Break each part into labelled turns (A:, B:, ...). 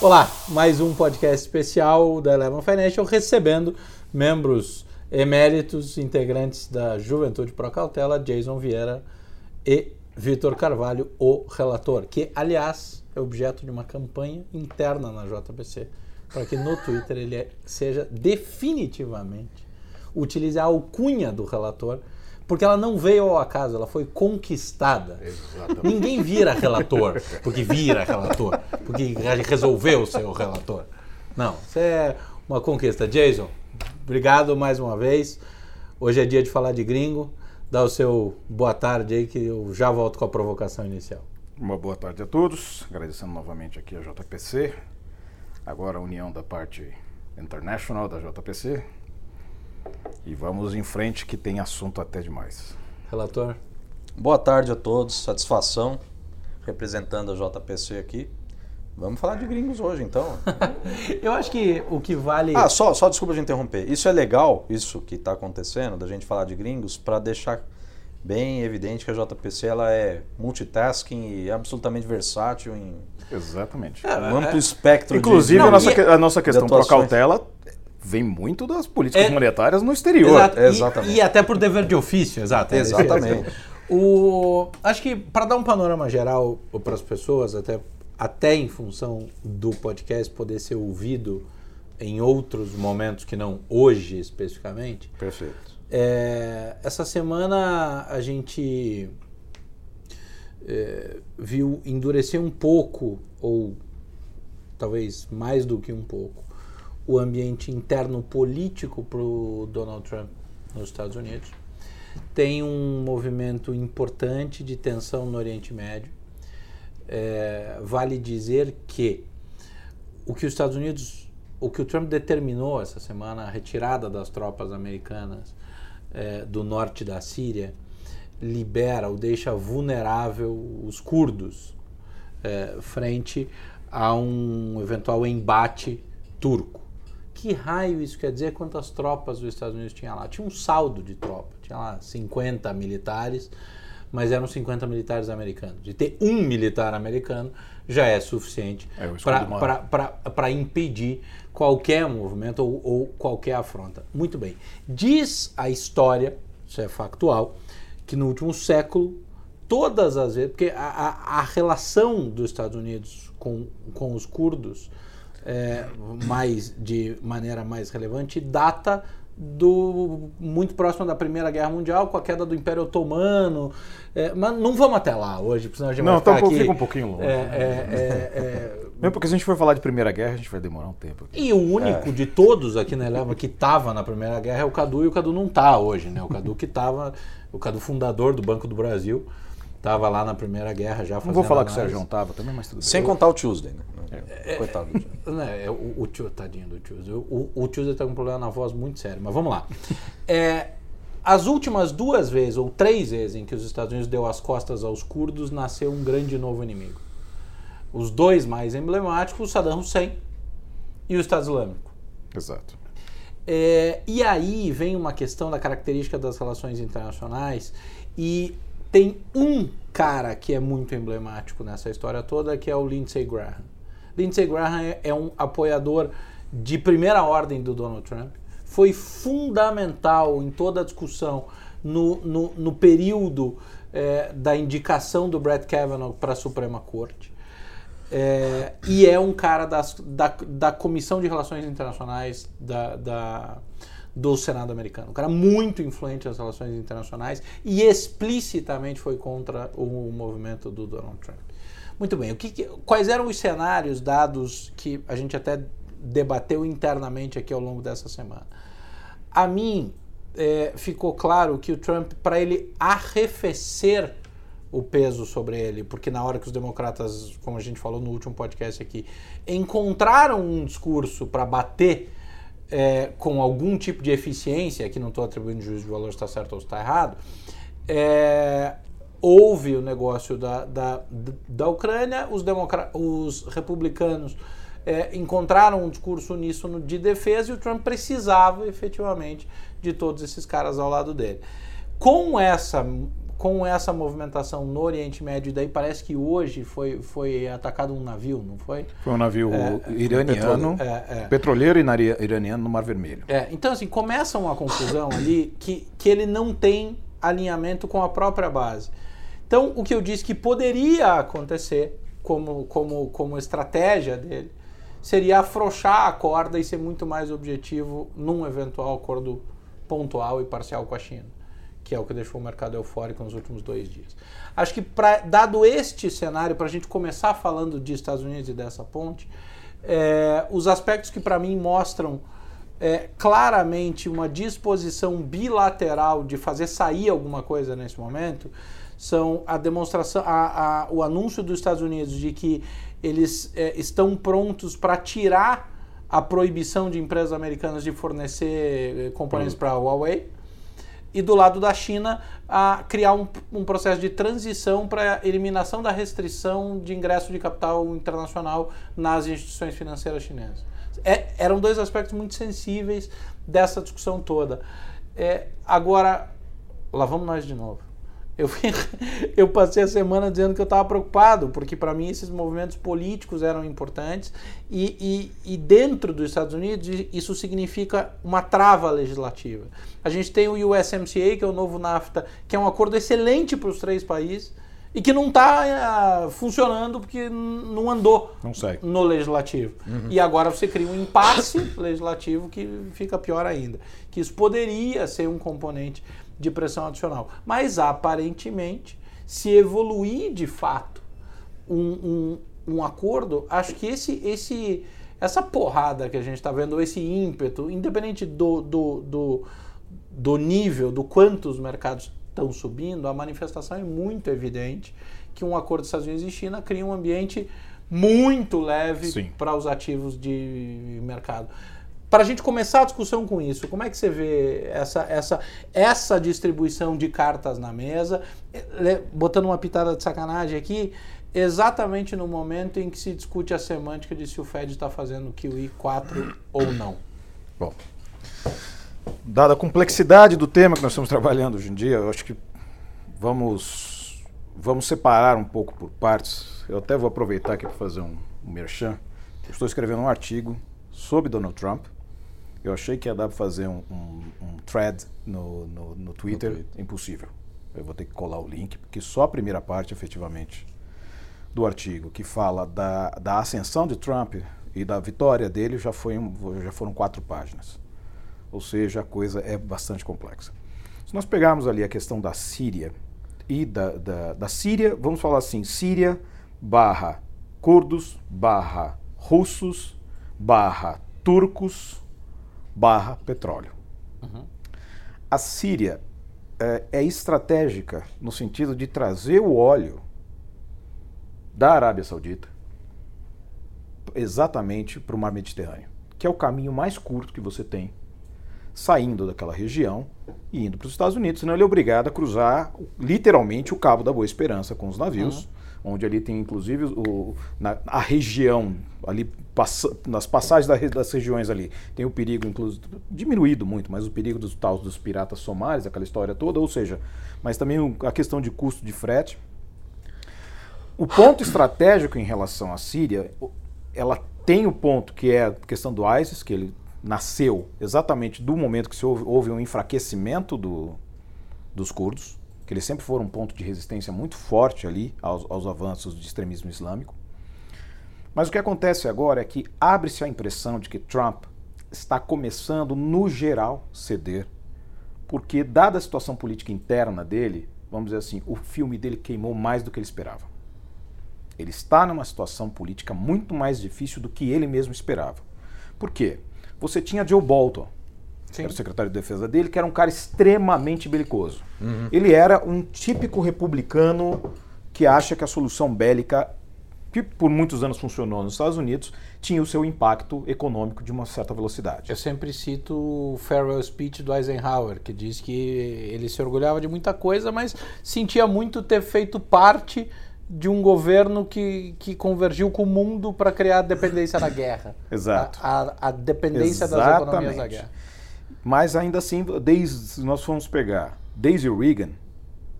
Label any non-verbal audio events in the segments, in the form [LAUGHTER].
A: Olá, mais um podcast especial da Eleven Financial recebendo membros eméritos, integrantes da Juventude Pro Cautela, Jason Vieira e Vitor Carvalho, o relator, que aliás é objeto de uma campanha interna na JBC, para que no Twitter ele seja definitivamente utilize a alcunha do relator porque ela não veio ao acaso, ela foi conquistada. Exatamente. Ninguém vira relator porque vira relator, porque resolveu ser o relator. Não, isso é uma conquista. Jason, obrigado mais uma vez. Hoje é dia de falar de gringo. Dá o seu boa tarde aí que eu já volto com a provocação inicial.
B: Uma boa tarde a todos. Agradecendo novamente aqui a JPC, agora a união da parte internacional da JPC, e vamos em frente que tem assunto até demais.
A: Relator.
C: Boa tarde a todos, satisfação representando a JPC aqui. Vamos falar de gringos hoje, então. [LAUGHS]
A: Eu acho que o que vale.
C: Ah, só, só desculpa de interromper. Isso é legal, isso que está acontecendo, da gente falar de gringos, para deixar bem evidente que a JPC ela é multitasking e absolutamente versátil em
B: Exatamente.
C: É, um amplo é, espectro
B: Inclusive, de... Inclusive, a, nossa, a nossa questão para cautela vem muito das políticas é, monetárias no exterior.
A: Exato, exatamente. E, e, até por dever de ofício, exato.
C: É exatamente.
A: o, acho que para dar um panorama geral para as pessoas, até, até em função do podcast poder ser ouvido em outros momentos que não hoje especificamente.
C: Perfeito.
A: É, essa semana a gente é, viu endurecer um pouco, ou talvez mais do que um pouco, o ambiente interno político para o Donald Trump nos Estados Unidos. Tem um movimento importante de tensão no Oriente Médio. É, vale dizer que o que os Estados Unidos, o que o Trump determinou essa semana, a retirada das tropas americanas é, do norte da Síria, libera ou deixa vulnerável os curdos é, frente a um eventual embate turco que raio isso quer dizer? Quantas tropas os Estados Unidos tinha lá? Tinha um saldo de tropa, tinha lá 50 militares, mas eram 50 militares americanos. De ter um militar americano já é suficiente é, para impedir qualquer movimento ou, ou qualquer afronta. Muito bem. Diz a história, isso é factual, que no último século, todas as vezes, porque a, a, a relação dos Estados Unidos com, com os curdos é, mais de maneira mais relevante data do muito próximo da Primeira Guerra Mundial, com a queda do Império Otomano. É, mas não vamos até lá hoje, senão a gente
B: não,
A: vai
B: tá um,
A: aqui.
B: Fica um pouquinho longe. É, é, é, [LAUGHS] Mesmo porque se a gente for falar de Primeira Guerra, a gente vai demorar um tempo. Aqui.
A: E o único de todos aqui na Eleva que estava na Primeira Guerra é o Cadu, e o Cadu não está hoje, né? O Cadu que estava, o Cadu fundador do Banco do Brasil, estava lá na Primeira Guerra já fazendo
B: Não vou falar análise. que o Sérgio estava também, mas tudo
C: Sem contar o Tuesday, né?
A: É, Coitado do Tuesday. Né, é, o, o tio, tadinho do Tuesday. O, o Tuesday está com um problema na voz muito sério, mas vamos lá. [LAUGHS] É, as últimas duas vezes, ou três vezes, em que os Estados Unidos deu as costas aos curdos, nasceu um grande novo inimigo. Os dois mais emblemáticos, o Saddam Hussein e o Estado Islâmico.
B: Exato.
A: É, e aí vem uma questão da característica das relações internacionais e tem um cara que é muito emblemático nessa história toda, que é o Lindsey Graham. Lindsey Graham é, é um apoiador de primeira ordem do Donald Trump, foi fundamental em toda a discussão no, no, no período é, da indicação do Brett Kavanaugh para a Suprema Corte. É, e é um cara das, da, da Comissão de Relações Internacionais da, da do Senado americano. Um cara muito influente nas relações internacionais e explicitamente foi contra o movimento do Donald Trump. Muito bem, o que, quais eram os cenários dados que a gente até debateu internamente aqui ao longo dessa semana? A mim é, ficou claro que o Trump, para ele arrefecer o peso sobre ele, porque na hora que os democratas, como a gente falou no último podcast aqui, encontraram um discurso para bater é, com algum tipo de eficiência, aqui não estou atribuindo juízo de valor se está certo ou se está errado, é, houve o negócio da, da, da Ucrânia, os, os republicanos é, encontraram um discurso uníssono de defesa e o Trump precisava efetivamente de todos esses caras ao lado dele. Com essa com essa movimentação no Oriente Médio, daí parece que hoje foi, foi atacado um navio, não foi?
B: Foi um navio
A: É,
B: iraniano,
A: petrole- é, é.
B: petroleiro iraniano no Mar Vermelho.
A: É, então, assim, começa uma confusão ali que, que ele não tem alinhamento com a própria base. Então, o que eu disse que poderia acontecer como, como, como estratégia dele seria afrouxar a corda e ser muito mais objetivo num eventual acordo pontual e parcial com a China, que é o que deixou o mercado eufórico nos últimos dois dias. Acho que, pra, dado este cenário, para a gente começar falando de Estados Unidos e dessa ponte, é, os aspectos que para mim mostram é, claramente uma disposição bilateral de fazer sair alguma coisa nesse momento são a demonstração, a- a- o anúncio dos Estados Unidos de que eles é, estão prontos para tirar a proibição de empresas americanas de fornecer eh, componentes para a Huawei e do lado da China a criar um, um processo de transição para eliminação da restrição de ingresso de capital internacional nas instituições financeiras chinesas. É- eram dois aspectos muito sensíveis dessa discussão toda. É, agora, lá vamos nós de novo. Eu, fui- [LAUGHS] eu passei a semana dizendo que eu estava preocupado, porque para mim esses movimentos políticos eram importantes e, e, e dentro dos Estados Unidos isso significa uma trava legislativa. A gente tem o USMCA, que é o novo NAFTA, que é um acordo excelente para os três países e que não está funcionando porque não andou
B: Não
A: no legislativo. E agora você cria um impasse legislativo que fica pior ainda. Que isso poderia ser um componente de pressão adicional. Mas aparentemente, se evoluir de fato um, um, um acordo, acho que esse, esse, essa porrada que a gente está vendo, esse ímpeto, independente do, do, do, do nível, do quanto os mercados estão subindo, a manifestação é muito evidente que um acordo dos Estados Unidos e China cria um ambiente muito leve para os ativos de mercado. Para a gente começar a discussão com isso, como é que você vê essa, essa, essa distribuição de cartas na mesa, Eh, botando uma pitada de sacanagem aqui, exatamente no momento em que se discute a semântica de se o Fed está fazendo QE 4 ou não? [COUGHS]
B: Bom, dada a complexidade do tema que nós estamos trabalhando hoje em dia, eu acho que vamos, vamos separar um pouco por partes. Eu até vou aproveitar aqui para fazer um, um merchan. Eu estou escrevendo um artigo sobre Donald Trump. Eu achei que ia dar para fazer um, um- um thread no, no, no Twitter.
C: Twitter.
B: Impossível. Eu vou ter que colar o link, porque só a primeira parte, efetivamente, do artigo que fala da, da ascensão de Trump e da vitória dele já, foi um- já foram quatro páginas. Ou seja, a coisa é bastante complexa. Se nós pegarmos ali a questão da Síria e da, da, da Síria, vamos falar assim, Síria barra curdos barra russos barra turcos barra petróleo. A Síria é, é estratégica no sentido de trazer o óleo da Arábia Saudita exatamente para o Mar Mediterrâneo, que é o caminho mais curto que você tem saindo daquela região e indo para os Estados Unidos, senão ele é obrigado a cruzar literalmente o Cabo da Boa Esperança com os navios, onde ali tem inclusive o, na, a região ali passa- nas passagens das regiões ali tem o perigo inclusive diminuído muito, mas o perigo dos tal dos piratas somalis, aquela história toda, ou seja, mas também a questão de custo de frete. O ponto estratégico em relação à Síria, ela tem o ponto que é a questão do ISIS, que ele nasceu exatamente do momento que houve, houve um enfraquecimento do, dos curdos, que eles sempre foram um ponto de resistência muito forte ali aos, aos avanços de extremismo islâmico. Mas o que acontece agora é que abre-se a impressão de que Trump está começando, no geral, ceder, porque, dada a situação política interna dele, vamos dizer assim, o filme dele queimou mais do que ele esperava. Ele está numa situação política muito mais difícil do que ele mesmo esperava. Por quê? Você tinha Joe Bolton, que era o secretário de defesa dele, que era um cara extremamente belicoso. Ele era um típico republicano que acha que a solução bélica, que por muitos anos funcionou nos Estados Unidos, tinha o seu impacto econômico de uma certa velocidade.
A: Eu sempre cito o farewell speech do Eisenhower, que diz que ele se orgulhava de muita coisa, mas sentia muito ter feito parte de um governo que, que convergiu com o mundo para criar a dependência da guerra.
B: Exato.
A: A, a- a dependência das economias da
B: Exatamente.
A: guerra.
B: Mas ainda assim, desde, se nós formos pegar desde o Reagan,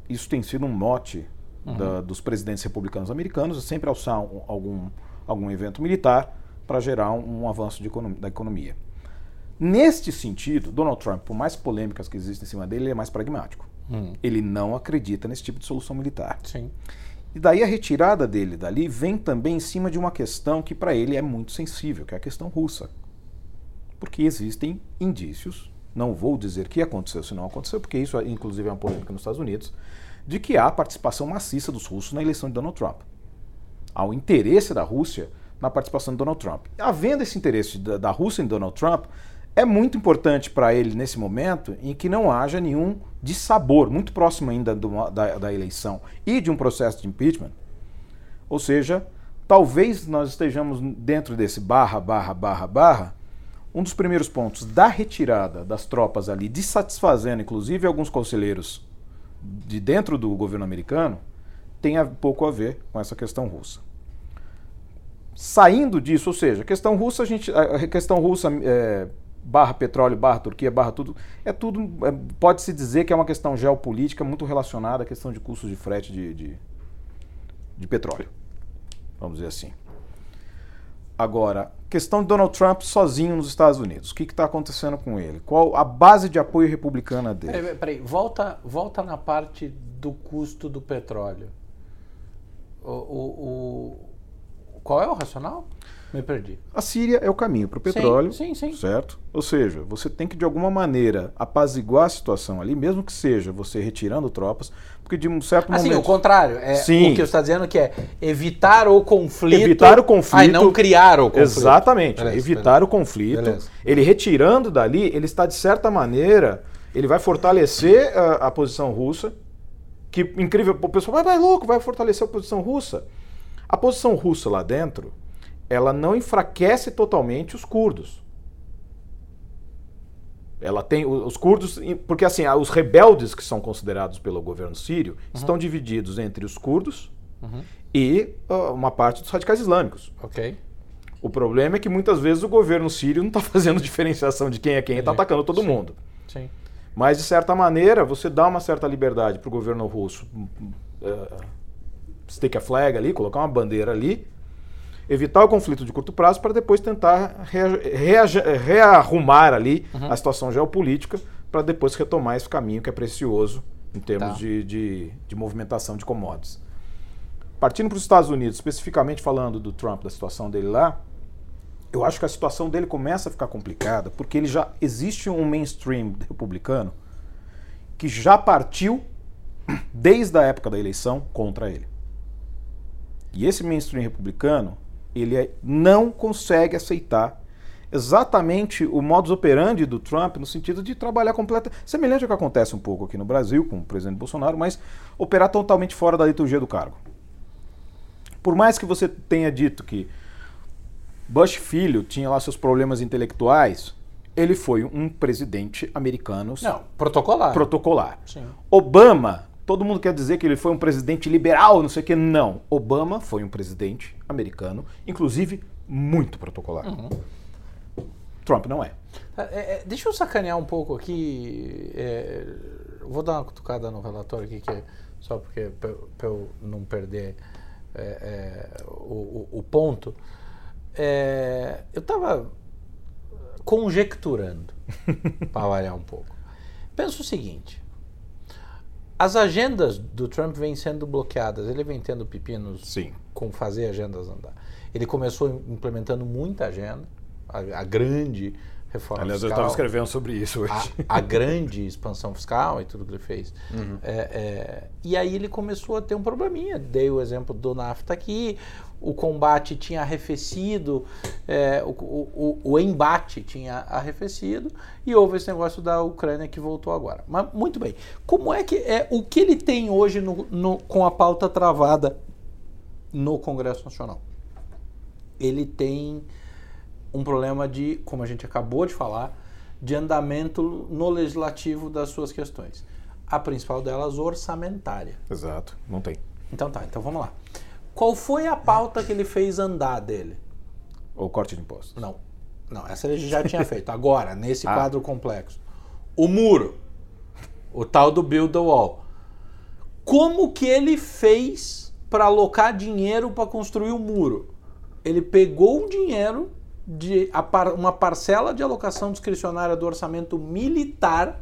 B: isso tem sido um mote da- dos presidentes republicanos americanos, sempre alçar um- algum, algum evento militar para gerar um, um avanço de econo- da economia. Neste sentido, Donald Trump, por mais polêmicas que existem em cima dele, ele é mais pragmático.
A: Hum,
B: Ele não acredita nesse tipo de solução militar.
A: sim.
B: E daí a retirada dele dali vem também em cima de uma questão que para ele é muito sensível, que é a questão russa. Porque existem indícios, não vou dizer que aconteceu se não aconteceu, porque isso inclusive é uma polêmica nos Estados Unidos, de que há participação maciça dos russos na eleição de Donald Trump. Há o interesse da Rússia na participação de Donald Trump. Havendo esse interesse da, da Rússia em Donald Trump, é muito importante para ele nesse momento em que não haja nenhum dissabor, muito próximo ainda do- da, da eleição e de um processo de impeachment. Ou seja, talvez nós estejamos dentro desse barra, barra, barra, barra. Um dos primeiros pontos da retirada das tropas ali, dissatisfazendo inclusive alguns conselheiros de dentro do governo americano, tem a- pouco a ver com essa questão russa. Saindo disso, ou seja, a questão russa, a gente, a questão russa é, barra petróleo, barra Turquia, barra tudo, é tudo, é, pode-se dizer que é uma questão geopolítica muito relacionada à questão de custos de frete de, de, de petróleo, vamos dizer assim. Agora, questão de Donald Trump sozinho nos Estados Unidos. O que está acontecendo com ele? Qual a base de apoio republicana dele?
A: Peraí, peraí, volta, volta na parte do custo do petróleo. O, o- o- qual é o racional? Me perdi.
B: A Síria é o caminho para o petróleo,
A: Sim, sim, sim.
B: certo? Ou seja, você tem que de alguma maneira apaziguar a situação ali, mesmo que seja você retirando tropas, porque de um certo
A: Assim,
B: momento
A: o contrário. É,
B: Sim.
A: O que você está dizendo que é evitar o conflito.
B: Evitar o conflito.
A: E não criar o conflito.
B: Exatamente,
A: Beleza,
B: evitar o conflito.
A: Beleza.
B: Ele retirando dali, ele está de certa maneira, ele vai fortalecer a, a posição russa. Que incrível, o pessoal vai, vai louco, vai fortalecer a posição russa. A posição russa lá dentro, ela não enfraquece totalmente os curdos. Ela tem os curdos, porque assim, os rebeldes que são considerados pelo governo sírio estão divididos entre os curdos
A: Uhum.
B: e ah, uma parte dos radicais islâmicos.
A: Ok.
B: O problema é que muitas vezes o governo sírio não está [LAUGHS] fazendo diferenciação de quem é quem e está
A: Entendi.
B: atacando todo
A: Sim.
B: mundo.
A: Sim.
B: Mas, de certa maneira, você dá uma certa liberdade para o governo russo uh, stick a flag ali, colocar uma bandeira ali, evitar o conflito de curto prazo para depois tentar rea- rearrumar ali
A: Uhum.
B: a situação geopolítica para depois retomar esse caminho que é precioso em termos
A: Tá.
B: de, de, de movimentação de commodities. Partindo para os Estados Unidos, especificamente falando do Trump, da situação dele lá, eu acho que a situação dele começa a ficar complicada porque ele já existe um mainstream republicano que já partiu desde a época da eleição contra ele. E esse mainstream republicano, ele é- não consegue aceitar exatamente o modus operandi do Trump no sentido de trabalhar completa, semelhante ao que acontece um pouco aqui no Brasil com o presidente Bolsonaro, mas operar totalmente fora da liturgia do cargo. Por mais que você tenha dito que Bush filho tinha lá seus problemas intelectuais, ele foi um presidente americano
A: Não, protocolar.
B: protocolar.
A: Sim.
B: Obama, todo mundo quer dizer que ele foi um presidente liberal, não sei o que. Não. Obama foi um presidente americano, inclusive muito protocolar.
A: Uhum.
B: Trump não é.
A: É, é, deixa eu sacanear um pouco aqui. é, vou dar uma cutucada no relatório aqui, que é só porque para eu não perder é, é, o, o- ponto. É, eu estava conjecturando, para variar um pouco. Pensa o seguinte: as agendas do Trump vêm sendo bloqueadas, ele vem tendo pepinos
B: Sim.
A: com fazer agendas andar. Ele começou implementando muita agenda, a, a grande reforma
B: Aliás, eu
A: fiscal,
B: estava escrevendo sobre isso hoje.
A: a, a grande expansão fiscal e tudo que ele fez. É, é, e aí ele começou a ter um probleminha. Dei o exemplo do NAFTA aqui, o combate tinha arrefecido, é, o, o, o, o embate tinha arrefecido e houve esse negócio da Ucrânia que voltou agora. Mas muito bem. Como é que é o que ele tem hoje no, no- com a pauta travada no Congresso Nacional? Ele tem um problema de, como a gente acabou de falar, de andamento no legislativo das suas questões. A principal delas, orçamentária.
B: Exato, não tem.
A: Então tá, então vamos lá. Qual foi a pauta que ele fez andar dele?
B: Ou corte de impostos.
A: Não, não, essa ele já tinha [LAUGHS] feito. Agora, nesse
B: Ah.
A: quadro complexo. O muro. O tal do Build the Wall. Como que ele fez para alocar dinheiro para construir o muro? Ele pegou o dinheiro de a par- uma parcela de alocação discricionária do orçamento militar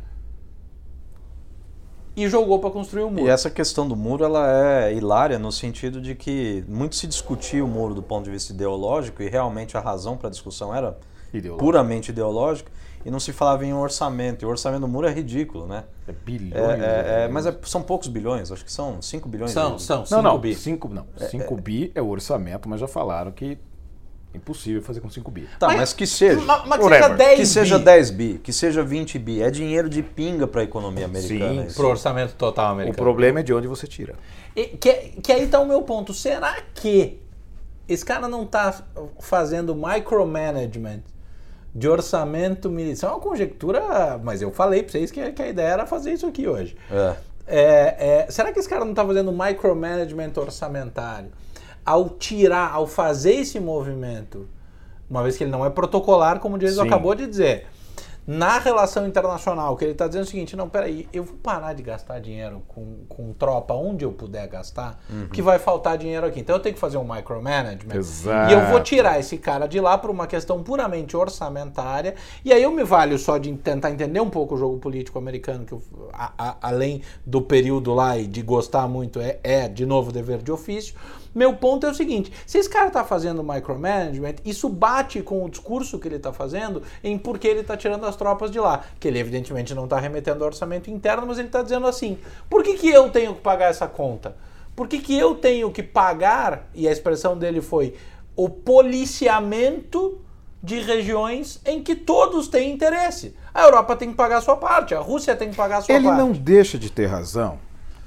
A: e jogou para construir o muro.
C: E essa questão do muro ela é hilária no sentido de que muito se discutia o muro do ponto de vista ideológico e realmente a razão para a discussão era
B: Ideológico.
C: puramente ideológica e não se falava em orçamento. E o orçamento do muro é ridículo, né?
B: É
C: É,
B: bilhões.
C: é- é- mas é- são poucos bilhões, acho que são 5 bilhões.
A: São,
C: de-
A: são,
B: Não,
A: 5
B: não,
A: bi.
B: 5 não. 5 bi é o orçamento, mas já falaram que é impossível fazer com 5 bi.
C: Tá,
A: Mas-
C: mas, que seja.
A: Ma- Mas, que seja 10
C: que seja
A: bi
C: 10 bi, que seja 20 bi. É dinheiro de pinga para a economia americana.
B: Sim,
C: isso.
A: pro orçamento total
B: O
A: americano.
B: problema é de onde você tira.
A: E Que, que aí tá o meu ponto. Será que esse cara não tá fazendo micromanagement de orçamento militar? Isso é uma conjectura, mas eu falei pra vocês que, que a ideia era fazer isso aqui hoje.
C: É.
A: É, é, será que esse cara não está fazendo micromanagement orçamentário ao tirar, ao fazer esse movimento, uma vez que ele não é protocolar, como o Jason
B: Sim.
A: acabou de dizer, na relação internacional, que ele está dizendo o seguinte, não, peraí, eu vou parar de gastar dinheiro com, com tropa onde eu puder gastar, porque vai faltar dinheiro aqui. Então eu tenho que fazer um micromanagement.
B: Exato.
A: E eu vou tirar esse cara de lá por uma questão puramente orçamentária. E aí eu me valho só de tentar entender um pouco o jogo político americano, que eu- a- a- além do período lá e de gostar muito, é, é, de novo dever de ofício. Meu ponto é o seguinte: se esse cara está fazendo micromanagement, isso bate com o discurso que ele está fazendo em por que ele está tirando as tropas de lá. Que ele evidentemente não está remetendo ao orçamento interno, mas ele está dizendo assim: por que, que eu tenho que pagar essa conta? Por que, que eu tenho que pagar, e a expressão dele foi, o policiamento de regiões em que todos têm interesse? A Europa tem que pagar a sua parte, a Rússia tem que pagar a sua
B: Ele
A: parte.
B: não deixa de ter razão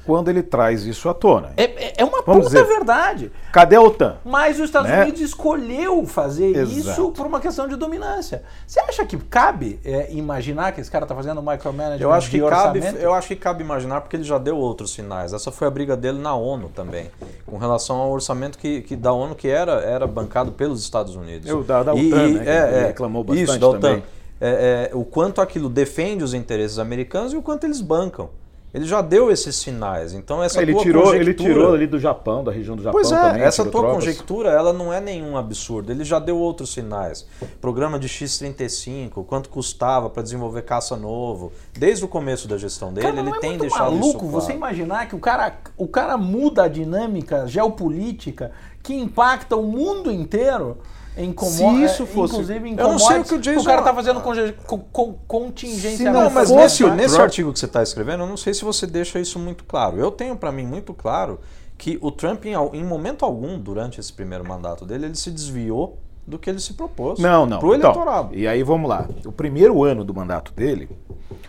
B: quando ele traz isso à tona.
A: É, é- é uma
B: Vamos
A: puta
B: dizer-
A: verdade.
B: Cadê a OTAN?
A: Mas os Estados
B: Né?
A: Unidos escolheu fazer
B: Exato.
A: isso por uma questão de dominância. Você acha que cabe é, imaginar que esse cara está fazendo micromanagement
C: Eu acho, que
A: de
C: cabe,
A: orçamento?
C: eu acho que cabe imaginar porque ele já deu outros sinais. Essa foi a briga dele na ONU também, com relação ao orçamento que, que da ONU que era, era bancado pelos Estados Unidos.
B: Eu, da- da OTAN, né, que ele reclamou bastante
C: Isso, da OTAN.
B: também.
C: É, é, o quanto aquilo defende os interesses americanos e o quanto eles bancam. Ele já deu esses sinais. Então essa
B: Ele
C: tua
B: tirou, ele
C: conjectura-
B: tirou ali do Japão, da região do Japão
C: Pois é,
B: também.
C: essa tua
B: tropas.
C: conjectura, ela não é nenhum absurdo. Ele já deu outros sinais. Programa de X-35, quanto custava para desenvolver caça novo. Desde o começo da gestão dele,
A: Cara,
C: ele
A: é
C: tem
A: muito
C: deixado
A: maluco
C: isso
A: você
C: claro.
A: imaginar que o cara, o cara muda a dinâmica geopolítica que impacta o mundo inteiro em como,
B: Se isso
A: é,
B: fosse-
A: inclusive
C: Eu não sei o que o Jason-
A: cara tá fazendo conge- con- con- contingência
B: não
C: Não, mas
B: fosse
C: nesse,
B: o
C: nesse artigo que você está escrevendo, eu não sei se você deixa isso muito claro. Eu tenho para mim muito claro que o Trump, em, em momento algum, durante esse primeiro mandato dele, ele se desviou do que ele se propôs
B: Não, não.
C: pro
B: Então,
C: eleitorado.
B: e aí vamos lá. O primeiro ano do mandato dele,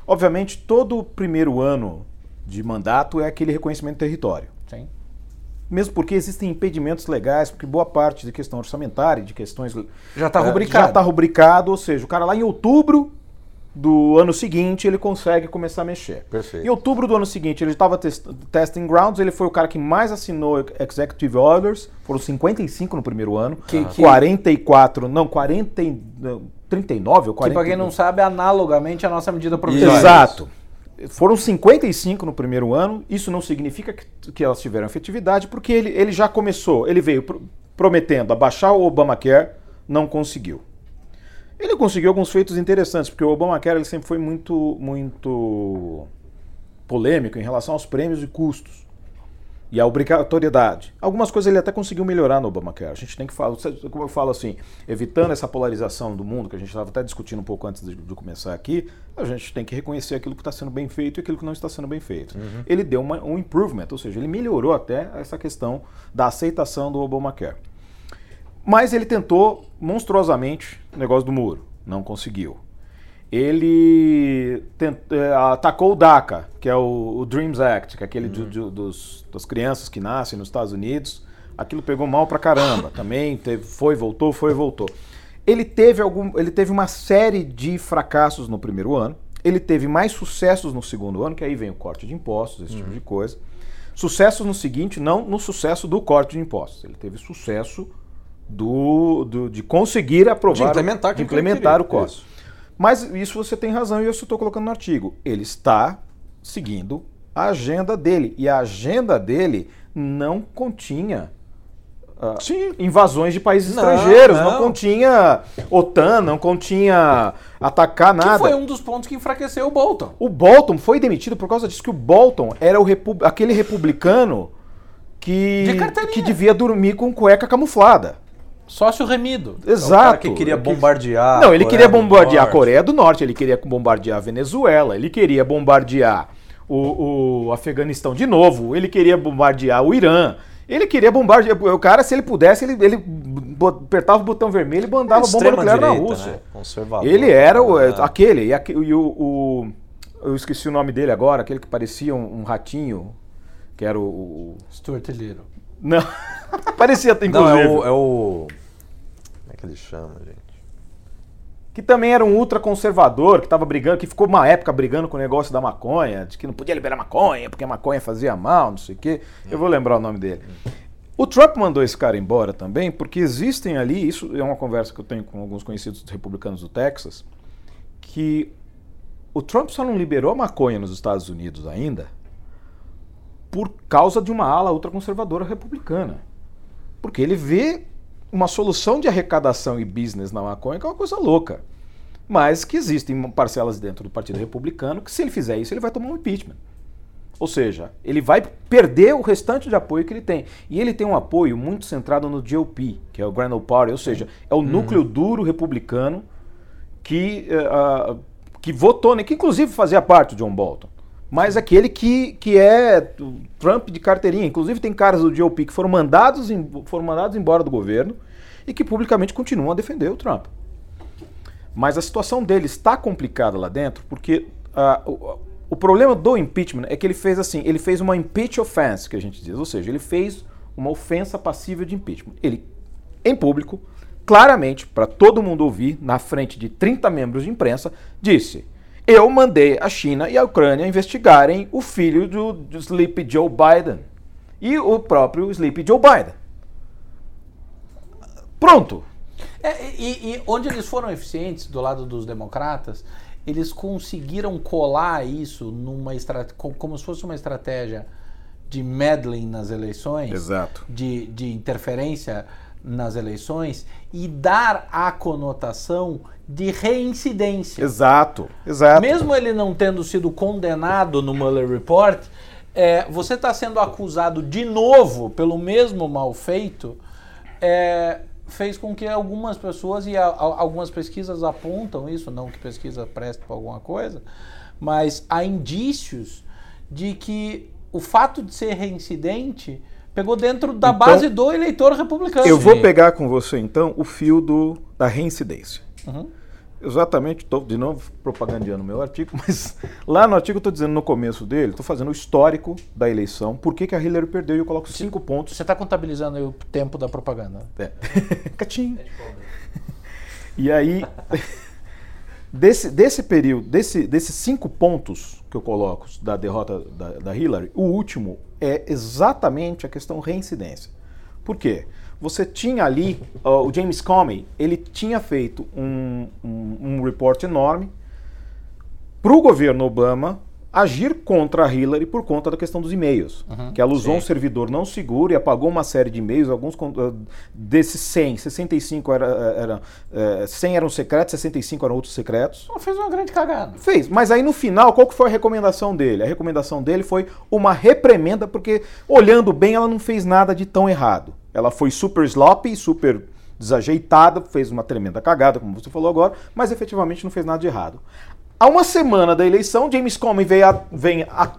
B: obviamente todo o primeiro ano de mandato é aquele reconhecimento do território.
A: Sim.
B: Mesmo porque existem impedimentos legais, porque boa parte de questão orçamentária, de questões.
A: Já tá
B: eh,
A: rubricado.
B: Já está rubricado, ou seja, o cara lá em outubro do ano seguinte ele consegue começar a mexer.
C: Perfeito.
B: Em outubro do ano seguinte ele estava testing grounds, ele foi o cara que mais assinou executive orders, foram 55 no primeiro ano,
A: Que- que-
B: 44, não, 40, e- não, 39 ou
A: Que
B: 40.
A: pra quem não sabe, analogamente à nossa medida provisória.
B: Exato. Foram 55 no primeiro ano. Isso não significa que, que elas tiveram efetividade, porque ele, ele já começou, ele veio pro- prometendo abaixar o Obamacare, não conseguiu. Ele conseguiu alguns feitos interessantes, porque o Obamacare ele sempre foi muito, muito polêmico em relação aos prêmios e custos e a obrigatoriedade. Algumas coisas ele até conseguiu melhorar no Obamacare. A gente tem que falar, como eu falo assim, evitando essa polarização do mundo, que a gente estava até discutindo um pouco antes de, de começar aqui, a gente tem que reconhecer aquilo que está sendo bem feito e aquilo que não está sendo bem feito. Ele deu uma- um improvement, ou seja, ele melhorou até essa questão da aceitação do Obamacare. Mas ele tentou monstruosamente o negócio do muro, não conseguiu. Ele tent- eh, atacou o DACA, que é o, o Dreams Act, que é aquele de- de- dos, das crianças que nascem nos Estados Unidos. Aquilo pegou mal pra caramba. [LAUGHS] Também teve, foi, voltou, foi, voltou. Ele teve, algum, ele teve uma série de fracassos no primeiro ano. Ele teve mais sucessos no segundo ano, que aí vem o corte de impostos, esse tipo de coisa. Sucessos no seguinte, não no sucesso do corte de impostos. Ele teve sucesso do, do- de conseguir aprovar,
C: De implementar
B: de implementar o corte. Mas isso você tem razão e eu estou colocando no artigo. Ele está seguindo a agenda dele. E a agenda dele não continha
C: Sim.
B: invasões de países
C: Não,
B: estrangeiros, não.
C: não.
B: continha OTAN, não continha atacar
A: Que
B: nada.
A: foi um dos pontos que enfraqueceu o Bolton.
B: O Bolton foi demitido por causa disso que o Bolton era o repu- aquele republicano que, que devia dormir com cueca camuflada.
A: Sócio remido.
C: É o
B: Exato.
C: cara que queria bombardear.
B: Não, ele queria bombardear a. Coreia do Norte, ele queria bombardear a Venezuela, ele queria bombardear o, o Afeganistão de novo, ele queria bombardear o Irã. Ele queria bombardear. O cara, se ele pudesse, ele, ele apertava o botão vermelho e mandava bomba
C: Extrema
B: nuclear na
C: direita,
B: Rússia.
C: né? Conservador.
B: Ele era o,
C: É.
B: aquele, e, e o, o- Eu esqueci o nome dele agora, aquele que parecia um, um ratinho, que era o. o-
A: Stuart Little.
B: Não. [LAUGHS] parecia,
C: Não,
B: inclusive.
C: é o, é o. Que ele chama, gente?
B: Que também era um ultraconservador, que estava brigando, que ficou uma época brigando com o negócio da maconha, de que não podia liberar maconha, porque a maconha fazia mal, não sei o quê. Eu vou lembrar o nome dele. O Trump mandou esse cara embora também, porque existem ali, isso é uma conversa que eu tenho com alguns conhecidos republicanos do Texas, que o Trump só não liberou maconha nos Estados Unidos ainda por causa de uma ala ultraconservadora republicana. Porque ele vê uma solução de arrecadação e business na maconha que é uma coisa louca. Mas que existem parcelas dentro do Partido Republicano que, se ele fizer isso, ele vai tomar um impeachment. Ou seja, ele vai perder o restante de apoio que ele tem. E ele tem um apoio muito centrado no GOP, que é o Grand Old Party, ou seja, é o núcleo duro republicano que, ah, que votou, né, que inclusive fazia parte do John Bolton. Mas aquele que, que é Trump de carteirinha. Inclusive tem caras do GOP que foram mandados, em- foram mandados embora do governo e que publicamente continuam a defender o Trump. Mas a situação dele está complicada lá dentro porque ah, o, o problema do impeachment é que ele fez assim, ele fez uma impeach offense, que a gente diz, ou seja, ele fez uma ofensa passível de impeachment. Ele, em público, claramente, para todo mundo ouvir, na frente de 30 membros de imprensa, disse: Eu mandei a China e a Ucrânia investigarem o filho do, do Sleepy Joe Biden e o próprio Sleepy Joe Biden. Pronto.
A: É, e, e onde eles foram eficientes do lado dos democratas, eles conseguiram colar isso numa como se fosse uma estratégia de meddling nas eleições,
B: Exato.
A: de, de interferência nas eleições e dar a conotação de reincidência.
B: Exato. Exato.
A: Mesmo ele não tendo sido condenado no Mueller Report, é, você está sendo acusado de novo pelo mesmo mal feito, é, fez com que algumas pessoas, e a- a- algumas pesquisas apontam isso, não que pesquisa preste para alguma coisa, mas há indícios de que o fato de ser reincidente pegou dentro da
B: Então,
A: base do eleitor republicano.
B: Eu vou pegar com você então o fio do, da reincidência.
A: Uhum.
B: Exatamente, estou de novo propagandeando o meu artigo, [LAUGHS] mas lá no artigo eu estou dizendo no começo dele, estou fazendo o histórico da eleição, por que, que a Hillary perdeu e eu coloco cinco pontos.
A: Você está contabilizando aí o tempo da propaganda.
B: É. [LAUGHS] Catinho. E aí, [LAUGHS] desse, desse período, desse, desses cinco pontos que eu coloco da derrota da, da Hillary, o último é exatamente a questão reincidência. Por quê? Você tinha ali, ó, o James Comey, ele tinha feito um, um, um report enorme para o governo Obama agir contra a Hillary por conta da questão dos e-mails. que ela usou um servidor não seguro e apagou uma série de e-mails, alguns ah, desses 100, 65 era, era, eh, 100 eram secretos, 65 eram outros secretos.
A: Ela fez uma grande cagada.
B: Fez, mas aí no final, qual que foi a recomendação dele? A recomendação dele foi uma reprimenda, porque olhando bem, ela não fez nada de tão errado. Ela foi super sloppy, super desajeitada, fez uma tremenda cagada, como você falou agora, mas efetivamente não fez nada de errado. Há uma semana da eleição, James Comey veio a- vem a-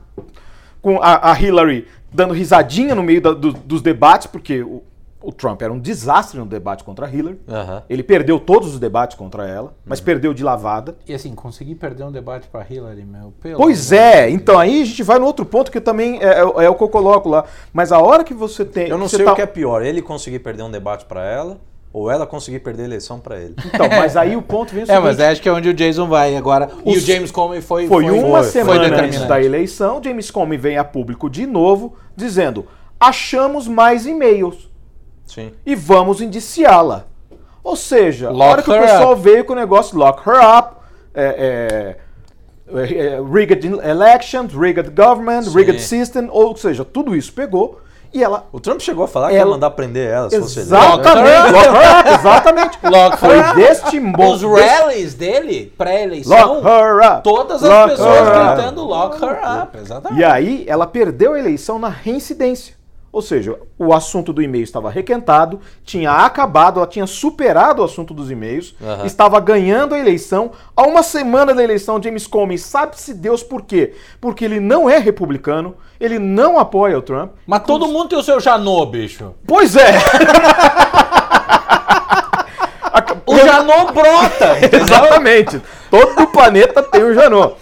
B: com a, a Hillary dando risadinha no meio da- do- dos debates, porque o, o Trump era um desastre no debate contra a Hillary.
C: Aham.
B: Ele perdeu todos os debates contra ela, mas
C: Uhum.
B: perdeu de lavada.
A: E assim, conseguir perder um debate para Hillary, meu, pelo
B: Pois é,
A: de
B: então aí a gente vai no outro ponto que também é, é- é o que eu coloco lá. Mas a hora que você tem.
C: Eu não sei
B: tá-
C: o que é pior, ele conseguir perder um debate pra ela ou ela conseguir perder a eleição pra ele.
B: Então, mas aí o ponto vem o [LAUGHS]
A: É, mas
B: seguinte,
A: acho que é onde o Jason vai agora. E
B: Os-
A: o James Comey foi
B: Foi uma
A: foi
B: semana antes
A: determinante.
B: da eleição, James Comey vem a público de novo, dizendo: achamos mais e-mails
C: Sim.
B: e vamos indiciá-la. Ou seja, a
A: Lock
B: hora que o pessoal veio com o negócio lock her up, é, é, eh, eh, rigged elections, rigged government,
C: Sim.
B: rigged system, ou seja, tudo isso pegou e ela
C: O Trump chegou a falar que ia
B: Ela-
C: mandar prender ela se fosse.
B: Exatamente, lock her up, [LAUGHS] exatamente.
A: Lock
B: Foi
A: her up.
B: deste mo-
A: Os rallies dele, pré-eleição,
B: up.
A: todas as
B: Lock
A: pessoas
B: up.
A: gritando lock her up. Exatamente.
B: E aí ela perdeu a eleição na reincidência. Ou seja, o assunto do e-mail estava requentado, tinha acabado, ela tinha superado o assunto dos e-mails,
C: Aham.
B: estava ganhando a eleição. A uma semana da eleição, James Comey sabe-se Deus por quê? Porque ele não é republicano, ele não apoia o Trump.
A: Mas todo mundo tem o seu Janot, bicho.
B: Pois é! [LAUGHS]
A: O Janot brota? [LAUGHS]
B: Exatamente. Todo o planeta tem um Janot.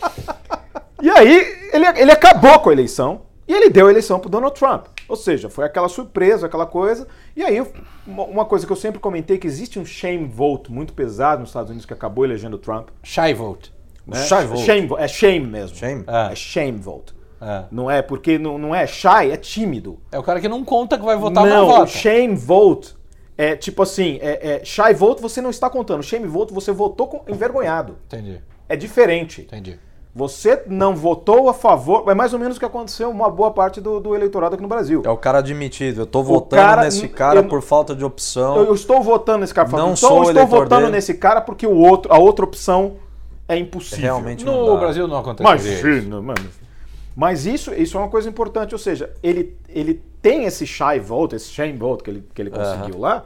B: E aí, ele, ele acabou com a eleição e ele deu a eleição para Donald Trump. Ou seja, foi aquela surpresa, aquela coisa. E aí, uma coisa que eu sempre comentei, que existe um shame vote muito pesado nos Estados Unidos que acabou elegendo o Trump.
A: Shy vote.
B: né?
C: Shy vote.
B: Shame é shame mesmo.
C: Shame?
A: Ah.
B: É shame vote.
A: É.
B: Não é porque não, não é shy, é tímido.
A: É o cara que não conta que vai votar,
B: não,
A: vota.
B: o shame vote é tipo assim, é, é, shy vote você não está contando, shame vote você votou com- envergonhado.
A: Entendi,
B: É diferente.
A: entendi.
B: Você não votou a favor, é mais ou menos o que aconteceu uma boa parte do, do eleitorado aqui no Brasil.
C: É o cara admitido. Eu tô votando
B: cara-
C: nesse cara
B: eu-
C: por falta de opção.
B: Eu, eu estou votando nesse cara,
C: Não
B: então
C: sou
B: eu estou votando
C: dele.
B: nesse cara porque o outro, a outra opção é impossível.
C: Realmente não
A: No
C: dá.
A: Brasil não acontece isso.
B: Imagina, mano. Mas isso, isso é uma coisa importante, ou seja, ele, ele tem esse shy vote, esse shame vote que ele, que ele conseguiu lá,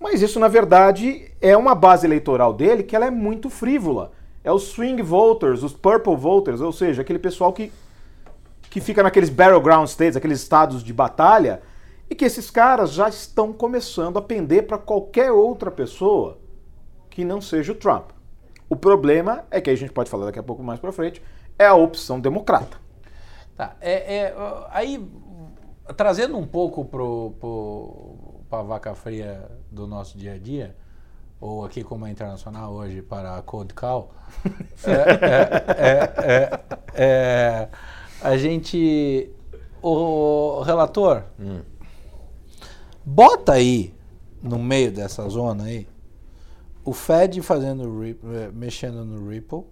B: mas isso na verdade é uma base eleitoral dele que ela é muito frívola. É os swing voters, os purple voters, ou seja, aquele pessoal que, que fica naqueles battleground states, aqueles estados de batalha, e que esses caras já estão começando a pender para qualquer outra pessoa que não seja o Trump. O problema é que a gente pode falar daqui a pouco mais para frente, é a opção democrata.
A: Tá, é, é, aí, trazendo um pouco pro, pra vaca fria do nosso dia a dia, ou aqui como é internacional hoje para a Code Call, [LAUGHS] é, é, é, é, é, a gente, o relator, bota aí, no meio dessa zona aí, o Fed fazendo, eh, mexendo no Ripple.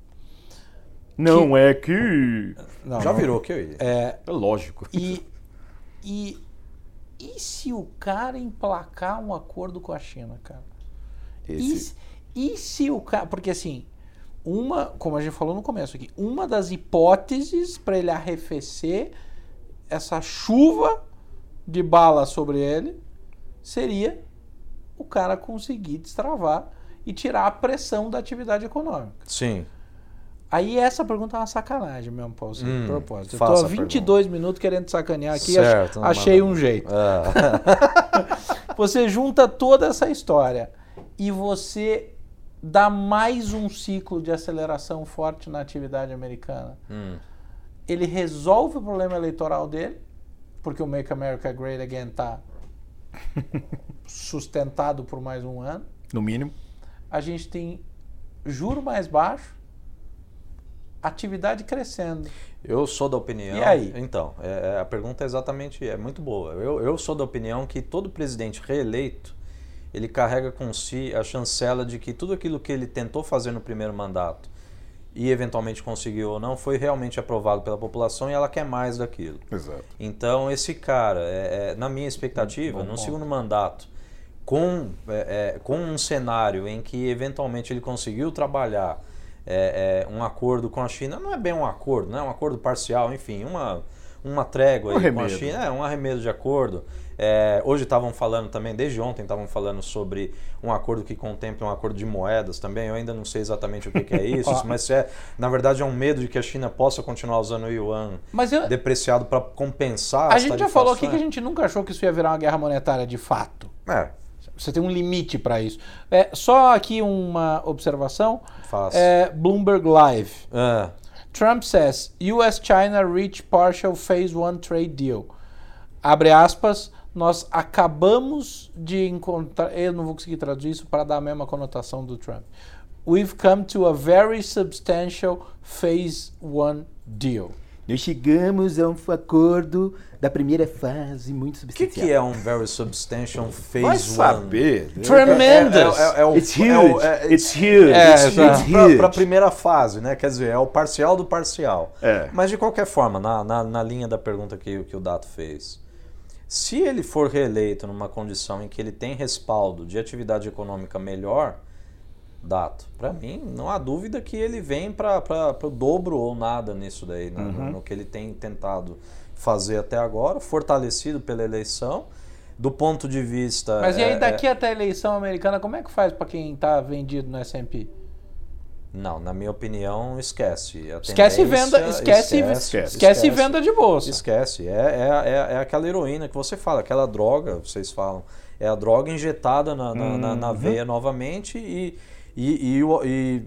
B: Não é que.
A: Não,
C: Já
A: não.
C: virou que eu ia.
A: É,
B: É lógico.
A: E, e, e se o cara emplacar um acordo com a China, cara? E,
B: Esse-
A: se- e se o cara. Porque assim, uma, como a gente falou no começo aqui, uma das hipóteses para ele arrefecer essa chuva de bala sobre ele seria o cara conseguir destravar e tirar a pressão da atividade econômica.
C: Sim.
A: Aí essa pergunta é uma sacanagem mesmo, Paulo, assim,
C: Hum,
A: propósito. Eu tô há 22 minutos querendo sacanear aqui,
C: Certo,
A: ach- achei um jeito.
C: É. [LAUGHS]
A: Você junta toda essa história e você dá mais um ciclo de aceleração forte na atividade americana.
C: Hum.
A: Ele resolve o problema eleitoral dele, porque o Make America Great Again está sustentado por mais um ano.
B: No mínimo.
A: A gente tem juro mais baixo, atividade crescendo.
C: Eu sou da opinião.
A: E aí?
C: Então, é- é- a pergunta é exatamente é muito boa. Eu, eu sou da opinião que todo presidente reeleito ele carrega com si a chancela de que tudo aquilo que ele tentou fazer no primeiro mandato e eventualmente conseguiu ou não foi realmente aprovado pela população e ela quer mais daquilo.
B: Exato.
C: Então, esse cara, é- é, na minha expectativa, no segundo mandato, com, é, é, com um cenário em que eventualmente ele conseguiu trabalhar é, é, um acordo com a China, não é bem um acordo, né? um acordo parcial, enfim, uma, uma trégua
B: Um
C: aí com a. China, é, um arremedo de acordo. É, hoje estavam falando também, desde ontem estavam falando sobre um acordo que contempla um acordo de moedas também. Eu ainda não sei exatamente o que, que é [LAUGHS] isso, mas é, na verdade é um medo de que a China possa continuar usando o yuan
A: eu,
C: depreciado para compensar
A: a gente já falou aqui que a
C: tarifações.
A: gente nunca achou que isso ia virar uma guerra monetária de fato.
C: É,
A: Você tem um limite para isso. É, só aqui uma observação.
C: fácil.
A: É, Bloomberg Live.
C: É.
A: Trump says US-China reach partial phase one trade deal. Abre aspas, nós acabamos de encontrar. Eu não vou conseguir traduzir isso para dar a mesma conotação do Trump. We've come to a very substantial phase one deal.
D: Nós chegamos a um acordo da primeira fase muito
C: O que,
D: substancial.
C: que é um Very Substantial Phase
B: Vai
C: 1?
B: saber.
A: Tremendous.
C: É, é, é, é o,
D: It's huge.
C: é o- é-
D: It's huge.
A: É,
D: huge.
C: pra primeira fase, né? Quer dizer, é o parcial do parcial.
B: É.
C: Mas de qualquer forma, na, na, na linha da pergunta que, que o Dato fez, se ele for reeleito numa condição em que ele tem respaldo de atividade econômica melhor, Dato, para mim, não há dúvida que ele vem para o dobro ou nada nisso daí, né? no, no que ele tem tentado fazer até agora, fortalecido pela eleição. Do ponto de vista.
A: Mas e aí,
C: é,
A: daqui até a eleição americana, como é que faz pra quem tá vendido no S&P?
C: Não, na minha opinião, esquece. A
A: Esquece venda, esquece,
C: esquece,
A: esquece, venda de bolsa.
C: Esquece. É, é, é, é aquela heroína que você fala, aquela droga, vocês falam. É a droga injetada na, na, na- na veia novamente e, e, e, e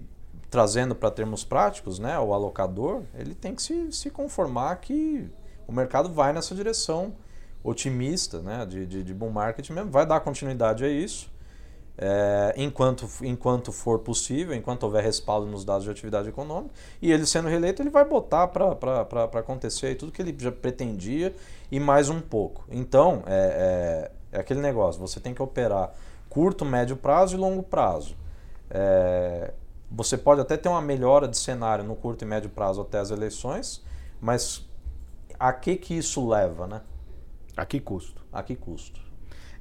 C: trazendo para termos práticos, né, o alocador, ele tem que se, se conformar que o mercado vai nessa direção otimista, né, de, de, de bull market mesmo, vai dar continuidade a isso. É, enquanto, enquanto for possível, enquanto houver respaldo nos dados de atividade econômica, e ele sendo reeleito, ele vai botar para acontecer aí tudo que ele já pretendia e mais um pouco. Então, é, é, é aquele negócio: você tem que operar curto, médio prazo e longo prazo. É, você pode até ter uma melhora de cenário no curto e médio prazo até as eleições, mas a que, que isso leva, né?
B: A que custo?
C: A que custo?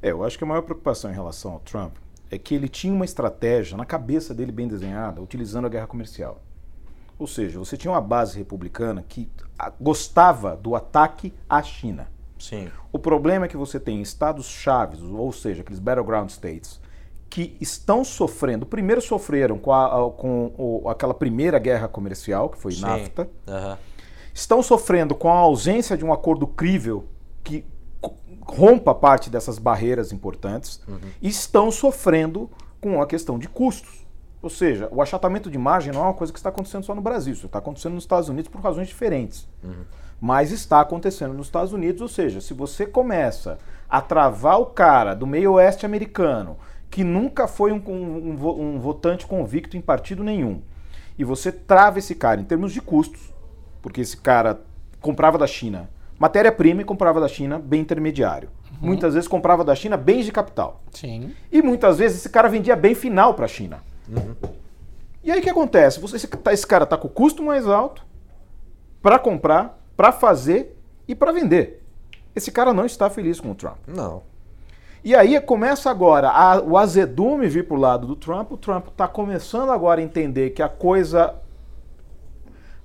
B: É, eu acho que a maior preocupação em relação ao Trump é que ele tinha uma estratégia na cabeça dele bem desenhada, utilizando a guerra comercial. Ou seja, você tinha uma base republicana que gostava do ataque à China.
C: Sim.
B: O problema é que você tem estados chaves, ou seja, aqueles battleground states, que estão sofrendo. Primeiro sofreram com, a- com o- aquela primeira guerra comercial, que foi
C: Sim.
B: NAFTA.
C: Aham.
B: Estão sofrendo com a ausência de um acordo crível que rompa parte dessas barreiras importantes. E estão sofrendo com a questão de custos. Ou seja, o achatamento de margem não é uma coisa que está acontecendo só no Brasil, isso está acontecendo nos Estados Unidos por razões diferentes. Mas está acontecendo nos Estados Unidos, ou seja, se você começa a travar o cara do meio oeste americano, que nunca foi um, um- um votante convicto em partido nenhum, e você trava esse cara em termos de custos, porque esse cara comprava da China matéria-prima e comprava da China bem intermediário. Muitas vezes comprava da China bens de capital.
A: Sim.
B: E muitas vezes esse cara vendia bem final para a China. E aí o que acontece? Você, esse, tá- esse cara está com o custo mais alto para comprar, para fazer e para vender. Esse cara não está feliz com o Trump.
C: Não.
B: E aí começa agora a- o azedume vir pro lado do Trump. O Trump está começando agora a entender que a coisa.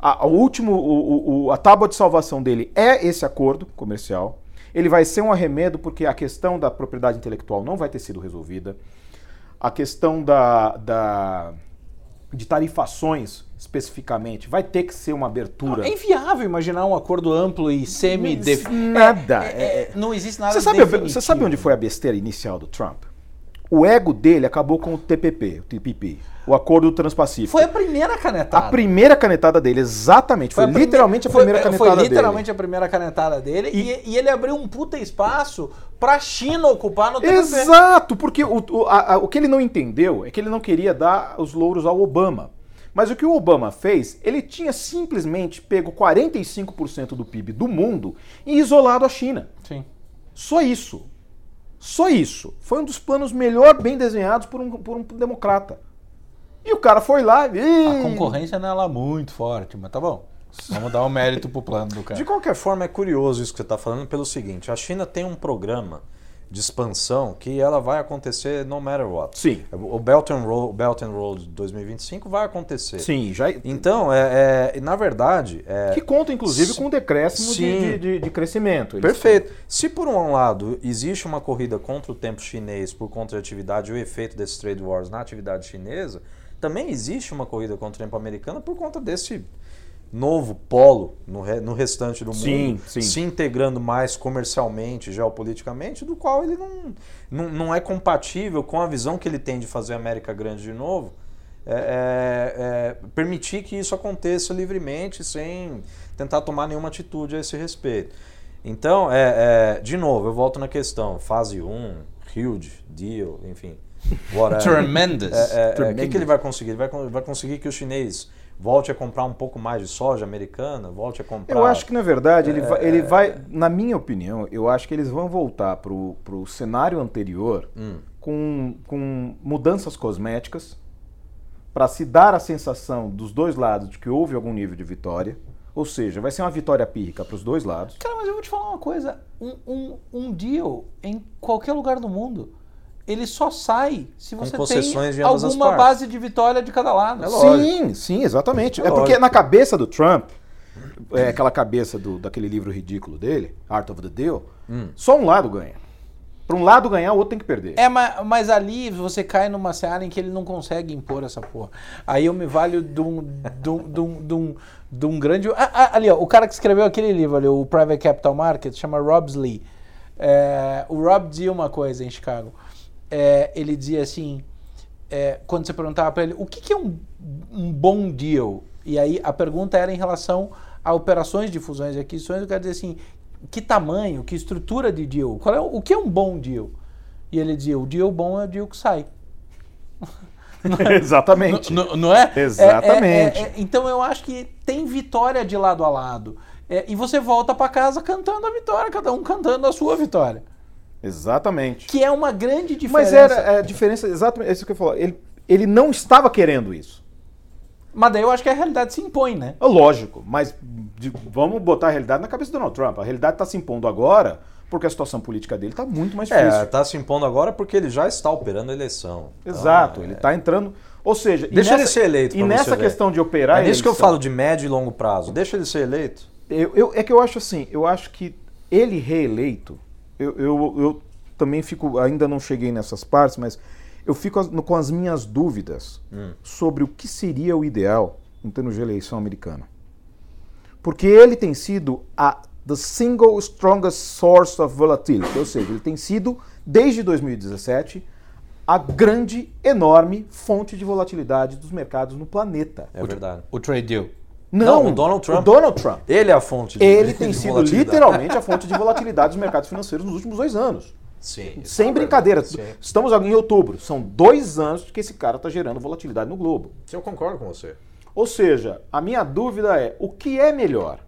B: A, a último, o- o- a tábua de salvação dele é esse acordo comercial. Ele vai ser um arremedo porque a questão da propriedade intelectual não vai ter sido resolvida. A questão da, da- de tarifações, especificamente, vai ter que ser uma abertura.
A: É inviável imaginar um acordo amplo e semi
B: Nada.
A: não existe nada
B: Você sabe,
A: definitivo.
B: você sabe onde foi a besteira inicial do Trump? O ego dele acabou com o TPP, o TPP, o Acordo do Transpacífico.
A: Foi a primeira canetada.
B: a primeira canetada dele, exatamente. Foi,
A: a prime-
B: literalmente a
A: foi-
B: primeira
A: é,
B: canetada
A: Foi literalmente
B: dele.
A: a primeira canetada dele e, e ele abriu um puta espaço pra China ocupar no TPP.
B: Exato, porque o, o, a- a- o que ele não entendeu é que ele não queria dar os louros ao Obama. Mas o que o Obama fez, ele tinha simplesmente pego 45% do PIB do mundo e isolado a China.
A: Sim.
B: Só isso. Só isso. Foi um dos planos melhor bem desenhados por um, por um democrata. E o cara foi lá e.
A: A concorrência não é lá muito forte, mas tá bom. Vamos dar um mérito pro plano do cara.
C: De qualquer forma, é curioso isso que você está falando pelo seguinte: a China tem um programa de expansão que ela vai acontecer no matter what.
B: Sim.
C: O Belt and Road, Belt and Road 2025 vai acontecer.
B: Sim, já.
C: Então, é, é- na verdade, é,
B: Que conta, inclusive, com um decréscimo de, de, de- crescimento.
C: Perfeito. Se por um lado existe uma corrida contra o tempo chinês por conta de atividade e o efeito desses trade wars na atividade chinesa, também existe uma corrida contra o tempo americana por conta desse novo polo no, re- no restante do
B: Sim,
C: mundo,
B: sim.
C: se integrando mais comercialmente, geopoliticamente, do qual ele não, não, não é compatível com a visão que ele tem de fazer a América grande de novo. É, é, é, permitir que isso aconteça livremente sem tentar tomar nenhuma atitude a esse respeito. Então, é, é, de novo, eu volto na questão, fase 1, huge, deal, enfim, [LAUGHS] whatever.
A: Tremendous.
C: É, é, o que, que ele vai conseguir? Ele vai, vai conseguir que o chinês volte a comprar um pouco mais de soja americana, volte a comprar.
B: Eu acho que, na verdade, ele, vai,
C: É.
B: ele vai, na minha opinião, eu acho que eles vão voltar para o cenário anterior
C: Hum.
B: com, com mudanças cosméticas para se dar a sensação dos dois lados de que houve algum nível de vitória. Ou seja, vai ser uma vitória pírrica para os dois lados.
A: Cara, mas eu vou te falar uma coisa. Um, um, um deal em qualquer lugar do mundo, ele só sai se você tem alguma base de vitória de cada lado.
C: É.
B: Sim, sim, exatamente.
C: É
B: É, porque na cabeça do Trump, é aquela cabeça do, daquele livro ridículo dele, Art of the Deal,
C: Hum.
B: só um lado ganha. Para um lado ganhar, o outro tem que perder.
A: É, mas, mas ali você cai numa seara em que ele não consegue impor essa porra. Aí eu me valho de um, de um, de um, de um, de um grande. Ah, ah, ali, ó, o cara que escreveu aquele livro ali, o Private Capital Market, chama Rob Lee. É, o Rob dizia uma coisa em Chicago. É, ele dizia assim: é, quando você perguntava para ele o que, que é um, um bom deal, e aí a pergunta era em relação a operações de fusões e aquisições, eu quero dizer assim: que tamanho, que estrutura de deal, qual é, o que é um bom deal? E ele dizia: o deal bom é o deal que sai.
B: Exatamente.
A: N- n- não é?
B: Exatamente.
A: É, é, é, então eu acho que tem vitória de lado a lado. É, e você volta para casa cantando a vitória, cada um cantando a sua vitória.
B: Exatamente.
A: Que é uma grande diferença.
B: Mas era é, a diferença, exatamente, é isso que eu falo. Ele, ele não estava querendo isso.
A: Mas daí eu acho que a realidade se impõe, né?
B: É lógico, mas de- vamos botar a realidade na cabeça do Donald Trump. A realidade está se impondo agora porque a situação política dele está muito mais difícil.
C: É, tá se impondo agora porque ele já está operando a eleição. Então,
B: Exato,
C: é-
B: ele está entrando. Ou seja, e
C: Deixa ele
B: nessa-
C: ser eleito.
B: E nessa
C: você ver.
B: questão de operar.
C: É
B: a
C: nisso que eu falo de médio e longo prazo. Deixa ele ser eleito.
B: Eu, eu- é que eu acho assim, eu acho que ele reeleito, eu, eu, eu também fico, ainda não cheguei nessas partes, mas eu fico com as minhas dúvidas sobre o que seria o ideal em termos de eleição americana. Porque ele tem sido a the single strongest source of volatility, ou seja, ele tem sido, desde 2017, a grande, enorme fonte de volatilidade dos mercados no planeta.
C: É verdade.
A: O trade deal.
C: Não, o Donald Trump.
B: O Donald Trump.
C: Ele é a fonte de
B: Ele
C: de
B: tem sido
C: volatilidade.
B: literalmente a fonte de volatilidade dos mercados financeiros nos últimos dois anos.
C: Sim. isso
B: Sem
C: é
B: brincadeira.
C: Sim.
B: Estamos em outubro. São dois anos que esse cara está gerando volatilidade no globo.
C: Sim, eu concordo com você.
B: Ou seja, a minha dúvida é: o que é melhor?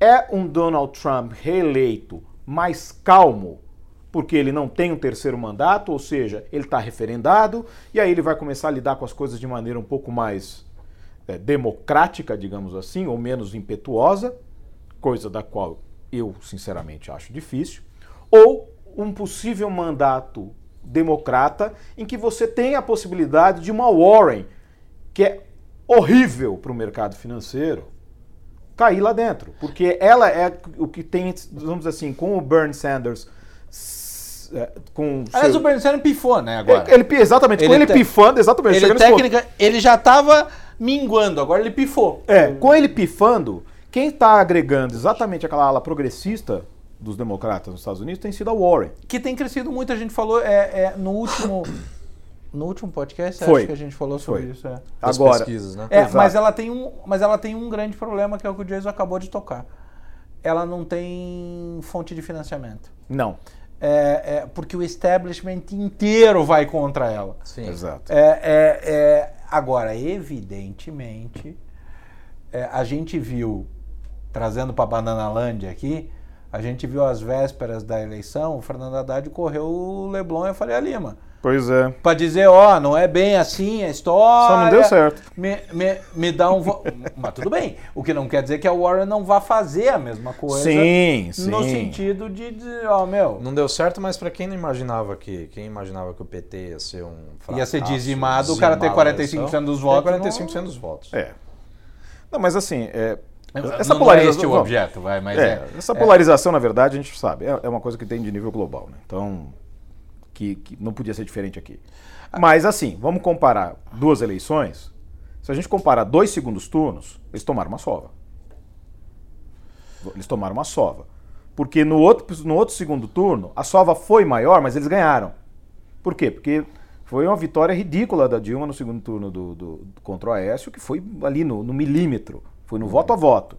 B: É um Donald Trump reeleito mais calmo, porque ele não tem um terceiro mandato, ou seja, ele está referendado, e aí ele vai começar a lidar com as coisas de maneira um pouco mais é, democrática, digamos assim, ou menos impetuosa, coisa da qual eu sinceramente acho difícil, ou um possível mandato democrata em que você tem a possibilidade de uma Warren, que é horrível para o mercado financeiro, cair lá dentro. Porque ela é o que tem, vamos dizer assim, com o Bernie Sanders. é, Com
A: Aliás,
B: seu-
A: o Bernie Sanders pifou, né, agora.
B: ele, ele- exatamente, com
A: Ele
B: ele
A: te-
B: pifando, exatamente.
A: Ele, técnica, ele já tava minguando, agora ele pifou.
B: É, com ele pifando, quem está agregando exatamente aquela ala progressista dos democratas nos Estados Unidos tem sido a Warren.
A: Que tem crescido muito, a gente falou é, é, no último. [COUGHS] No último podcast,
B: Foi.
A: acho que a gente falou sobre
B: Foi.
A: isso. É.
C: Das
B: Agora,
C: pesquisas, né?
A: É, mas ela, tem um, mas ela tem um grande problema que é o que o Jason acabou de tocar. Ela não tem fonte de financiamento.
B: não.
A: É, é, porque o establishment inteiro vai contra ela.
C: Sim.
B: Exato.
A: É, é, é, agora, evidentemente, é, a gente viu, trazendo para Bananalândia aqui, a gente viu às vésperas da eleição, o Fernando Haddad correu o Leblon e a Faria Lima.
B: Pois é.
A: Para dizer, ó, não é bem assim a história.
B: Só não deu certo.
A: Me, me, me dá um. vo- [LAUGHS] Mas tudo bem. O que não quer dizer que a Warren não vá fazer a mesma coisa.
B: Sim, sim.
A: No sentido de dizer, ó, meu.
C: Não deu certo, mas para quem não imaginava que quem imaginava que o PT ia ser um
A: Ia ser
C: fracasso,
A: dizimado, o cara ter
C: dizimar a
A: 45%
C: eleição,
A: dos votos,
C: 45% dos votos.
B: É. Não, mas assim, é, essa
A: não
B: polarização.
A: é este o
B: não,
A: objeto, vai, mas
B: é,
A: é.
B: essa polarização, na verdade, a gente sabe, é, é uma coisa que tem de nível global, né? Então, que, que não podia ser diferente aqui. Mas assim, vamos comparar duas eleições. Se a gente comparar dois segundos turnos, eles tomaram uma sova. Eles tomaram uma sova. Porque no outro, no outro segundo turno, a sova foi maior, mas eles ganharam. Por quê? Porque foi uma vitória ridícula da Dilma no segundo turno do, do- contra o Aécio, que foi ali no, no milímetro. Foi no voto a voto.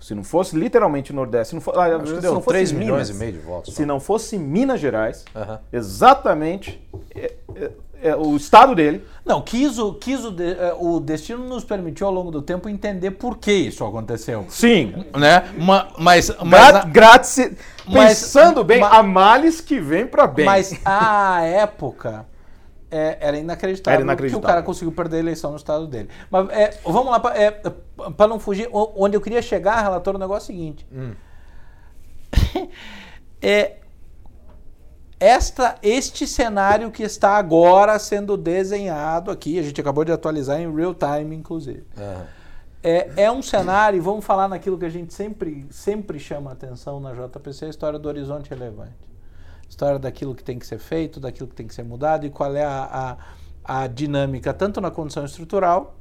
B: Se não fosse literalmente o Nordeste, se não, for, ah,
C: Acho que deu
B: não fosse
C: 3
B: Minas,
C: milhões e meio de votos.
B: Se não fosse Minas Gerais, exatamente é- é- é o estado dele,
A: Não, quis o, quis o, de- eh, o destino nos permitiu ao longo do tempo entender por que isso aconteceu.
B: Sim.
A: Né? Ma- Mas, mas,
B: Gra
A: a-
B: grátis,
A: mas-
B: pensando bem,
A: ma-
B: há males que vem para bem.
A: mas à época é, era, inacreditável
B: Era inacreditável.
A: que o cara conseguiu perder a eleição no estado dele. Mas é, vamos lá, para não fugir, onde eu queria chegar, relator, o negócio é o seguinte. [LAUGHS] é, esta, este cenário que está agora sendo desenhado aqui, a gente acabou de atualizar em real time, inclusive. É, é um cenário, vamos falar naquilo que a gente sempre, sempre chama atenção na JPC, a história do horizonte relevante. História daquilo que tem que ser feito, daquilo que tem que ser mudado e qual é a, a, a dinâmica, tanto na condição estrutural,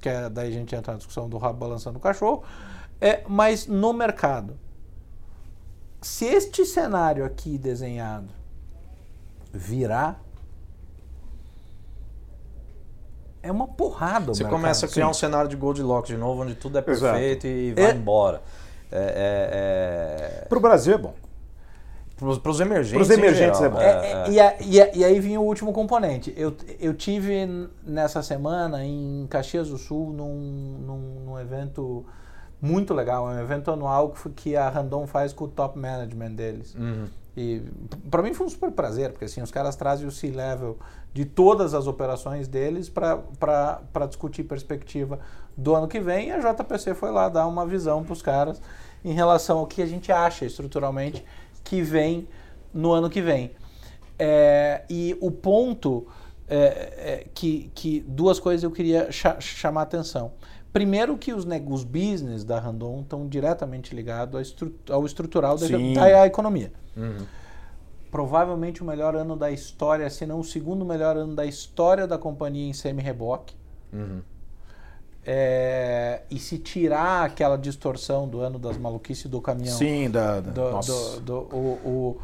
A: que é, daí a gente entra na discussão do rabo balançando o cachorro, é, mas no mercado. Se este cenário aqui desenhado virar, é uma porrada o
C: Você
A: mercado.
C: começa a criar
B: sim.
C: um cenário de Goldilocks de novo, onde tudo é
B: Exato.
C: perfeito e vai
A: É-
C: embora. É, é,
B: Para o Brasil é bom.
C: Para os emergentes.
B: Pros
C: em
B: emergentes
C: geral,
B: é bom.
A: É, é, E, a- e a- e aí vinha o último componente. Eu, eu tive nessa semana em Caxias do Sul num, num, num evento muito legal, é um evento anual que, foi- que a Randon faz com o top management deles.
C: Uhum.
A: E para mim foi um super prazer, porque assim, os caras trazem o C-level de todas as operações deles para discutir perspectiva do ano que vem. E a JPC foi lá dar uma visão para os caras em relação ao que a gente acha estruturalmente que vem no ano que vem. É, e o ponto é, é, que, que duas coisas eu queria cha- chamar a atenção. Primeiro que os, neg- os business da Randon estão diretamente ligados ao, estru- ao estrutural da economia.
C: Uhum.
A: Provavelmente o melhor ano da história, se não o segundo melhor ano da história da companhia em semi-reboque.
C: Uhum.
A: É, e se tirar aquela distorção do ano das maluquices do caminhão,
B: Sim, da, da-
A: do,
B: nossa.
A: do- do- o, o-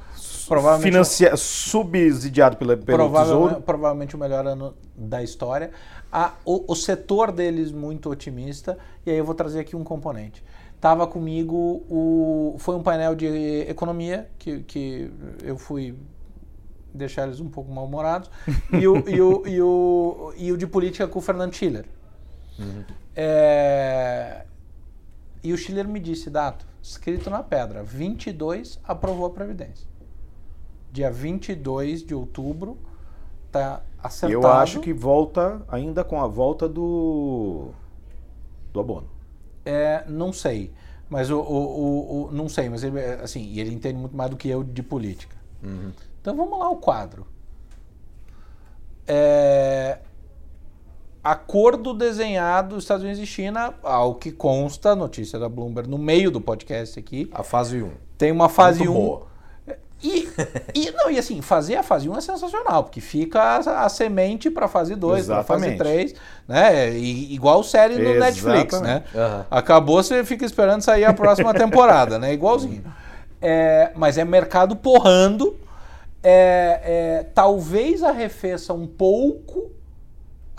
A: provavelmente,
B: Financia- subsidiado pela, pelo
A: provavelmente,
B: Tesouro.
A: provavelmente o melhor ano da história. A- o, o setor deles muito otimista, e aí eu vou trazer aqui um componente. Tava comigo o. Foi um painel de economia que, que eu fui deixar eles um pouco mal-humorados. [LAUGHS] E o, e, o, e, o, e o de política com o Fernando Schiller. É, e o Schiller me disse, Dato, escrito na pedra, 22 aprovou a Previdência. Dia 22 de outubro, tá acertado.
B: Eu acho que volta ainda com a volta do do abono.
A: É, não sei. Mas o, o, o- o- não sei, mas ele, assim, ele entende muito mais do que eu de política.
C: Uhum.
A: Então vamos lá o quadro. É, acordo desenhado Estados Unidos e China, ao que consta, notícia da Bloomberg no meio do podcast aqui,
C: A fase 1.
A: tem uma fase
C: Muito
A: 1.
C: boa.
A: E, [LAUGHS] e, não, e assim, fazer a fase 1 é sensacional, porque fica a, a semente para fase 2, para fase
B: Exatamente.
A: 3, né? E- igual série no Netflix, né?
B: Exatamente.
C: Aham.
A: Acabou, você fica esperando sair a próxima temporada, né? Igualzinho. É, mas é mercado porrando. É, é, talvez arrefeça um pouco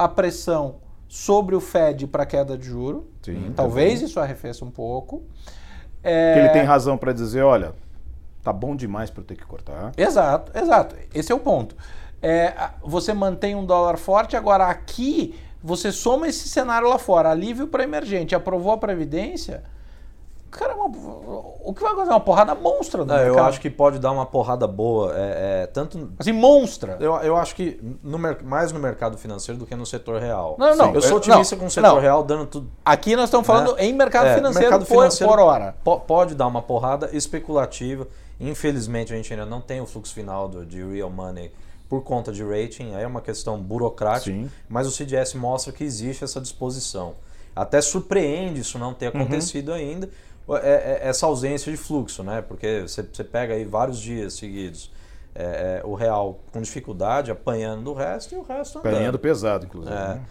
A: a pressão sobre o Fed para queda de juro.
B: Sim,
A: talvez isso arrefeça um pouco. É,
B: ele tem razão para dizer, olha, tá bom demais para eu ter que cortar.
A: Exato, exato. Esse é o ponto. É, você mantém um dólar forte, agora aqui você soma esse cenário lá fora, alívio para emergente, aprovou a Previdência. Cara, é uma- o que vai acontecer? Uma porrada monstra.
C: Não, eu acho que pode dar uma porrada boa. é, é, tanto
A: Assim, monstra.
C: Eu, eu acho que no mais no mercado financeiro do que no setor real.
A: Não, não,
C: Eu sou
A: é-
C: otimista com o setor
A: não.
C: real dando tudo.
A: Aqui nós estamos falando
C: né?
A: em mercado
C: É,
A: financeiro,
C: mercado
A: por,
C: financeiro
A: por hora.
C: po- pode dar uma porrada especulativa. Infelizmente a gente ainda não tem o fluxo final do, de real money por conta de rating. Aí é uma questão burocrática.
B: Sim.
C: Mas o CDS mostra que existe essa disposição. Até surpreende isso não ter acontecido ainda, é- é- essa ausência de fluxo, né? Porque você, você pega aí vários dias seguidos é, é, o real com dificuldade, apanhando do resto e o resto andando.
B: Ganhando pesado, inclusive.
C: É.
B: né?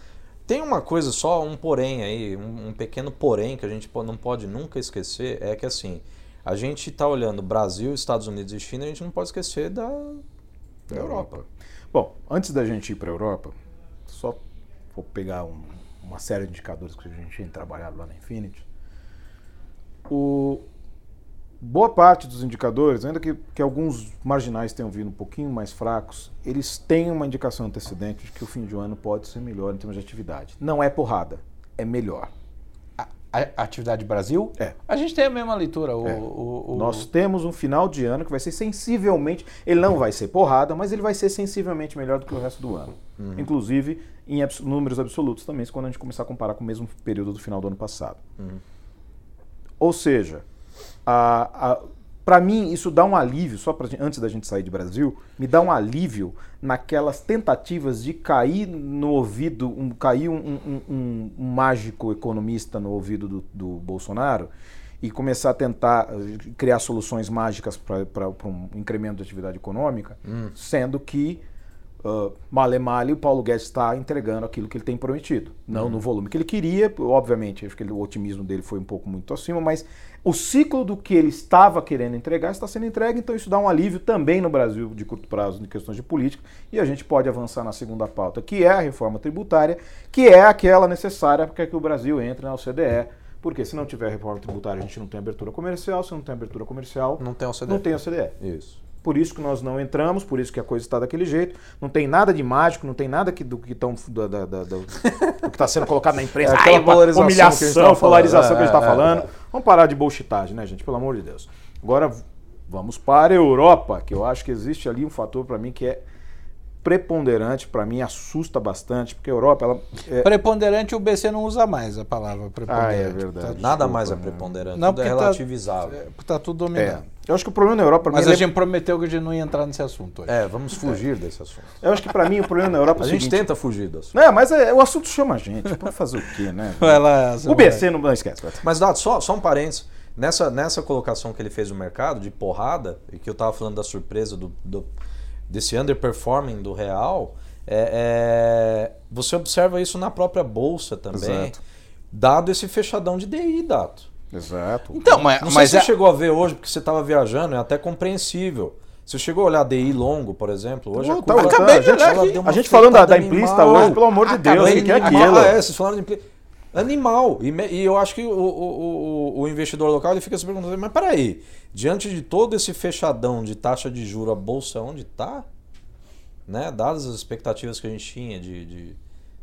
C: Tem uma coisa só, um porém aí, um, um pequeno porém que a gente não pode nunca esquecer, é que assim, a gente está olhando Brasil, Estados Unidos e China, a gente não pode esquecer da, da Europa.
B: Bom, antes da gente ir para a Europa, só vou pegar um- uma série de indicadores que a gente tem trabalhado lá na Infinity. O boa parte dos indicadores, ainda que, que alguns marginais tenham vindo um pouquinho mais fracos, eles têm uma indicação antecedente de que o fim de ano pode ser melhor em termos de atividade. Não é porrada, é melhor.
A: A, a- atividade Brasil?
B: É.
A: A gente tem a mesma leitura. O,
B: É.
A: o- o-
B: Nós temos um final de ano que vai ser sensivelmente, ele não vai ser porrada, mas ele vai ser sensivelmente melhor do que o resto do ano. Inclusive em abs- números absolutos também, quando a gente começar a comparar com o mesmo período do final do ano passado. Ou seja, para mim isso dá um alívio, só pra, antes da gente sair de Brasil, me dá um alívio naquelas tentativas de cair no ouvido, um, cair um, um- um- um mágico economista no ouvido do, do Bolsonaro e começar a tentar eh, criar soluções mágicas para um incremento de atividade econômica, sendo que Uh, male male, o Paulo Guedes está entregando aquilo que ele tem prometido. Não no volume que ele queria, obviamente, acho que ele- o otimismo dele foi um pouco muito acima, mas o ciclo do que ele estava querendo entregar está sendo entregue, então isso dá um alívio também no Brasil de curto prazo em questões de política, e a gente pode avançar na segunda pauta, que é a reforma tributária, que é aquela necessária para que o Brasil entre na OCDE, porque se não tiver reforma tributária, a gente não tem abertura comercial, se não tem abertura comercial,
C: Não tem OCDE.
B: não tem OCDE.
C: Isso.
B: Por isso que nós não entramos, por isso que a coisa está daquele jeito. Não tem nada de mágico, não tem nada que, do que estão da, da, da- do- que está sendo colocado na imprensa. [LAUGHS]
C: É
B: Ai,
C: polarização
B: humilhação,
C: falando.
B: polarização que a gente
C: É,
B: está
C: é,
B: falando.
C: é.
B: Vamos parar de bullshitagem, né, gente? Pelo amor de Deus. Agora vamos para a Europa, que eu acho que existe ali um fator para mim que é preponderante, para mim assusta bastante, porque a Europa ela é,
A: Preponderante o BC não usa mais a palavra preponderante.
B: Ah, é verdade.
A: Tá,
C: Nada
B: Desculpa,
C: mais é preponderante.
A: Não,
C: tudo é
A: tá-
C: relativizável.
A: é, porque tá tudo
B: é.
A: dominado.
B: Eu acho que o problema na Europa,
A: Mas a
B: é-
A: gente prometeu que a gente não ia entrar nesse assunto hoje.
C: É, vamos fugir desse assunto.
B: eu acho que para mim o problema na Europa é
C: A
B: o
C: gente
B: seguinte,
C: tenta fugir do assunto.
B: Não, mas é, o assunto chama a gente. Pode fazer o quê, né?
A: Lá,
B: O BC não, não esquece.
C: Mas, Dado, só, só um parênteses. Nessa, nessa colocação que ele fez no mercado, de porrada, e que eu estava falando da surpresa do, do- desse underperforming do real, é, é, você observa isso na própria bolsa também,
B: Exato.
C: dado esse fechadão de DI, Dato.
B: Exato.
A: Então, mas,
C: Não sei
A: mas
C: se
A: é-
C: você chegou a ver hoje, porque você estava viajando, é até compreensível. Você chegou a olhar DI longo, por exemplo, hoje a
B: Tá,
C: curva-
B: aqui.
C: deu uma
B: A gente falando da, da implícita hoje, pelo amor de Deus,
C: Acabei
B: o que é aquilo?
C: Ah, é, vocês falaram de implícita. Animal. E, me- e eu acho que o, o- o- o investidor local ele fica se perguntando, mas peraí, diante de todo esse fechadão de taxa de juro, a bolsa onde está? Né? Dadas as expectativas que a gente tinha de, de,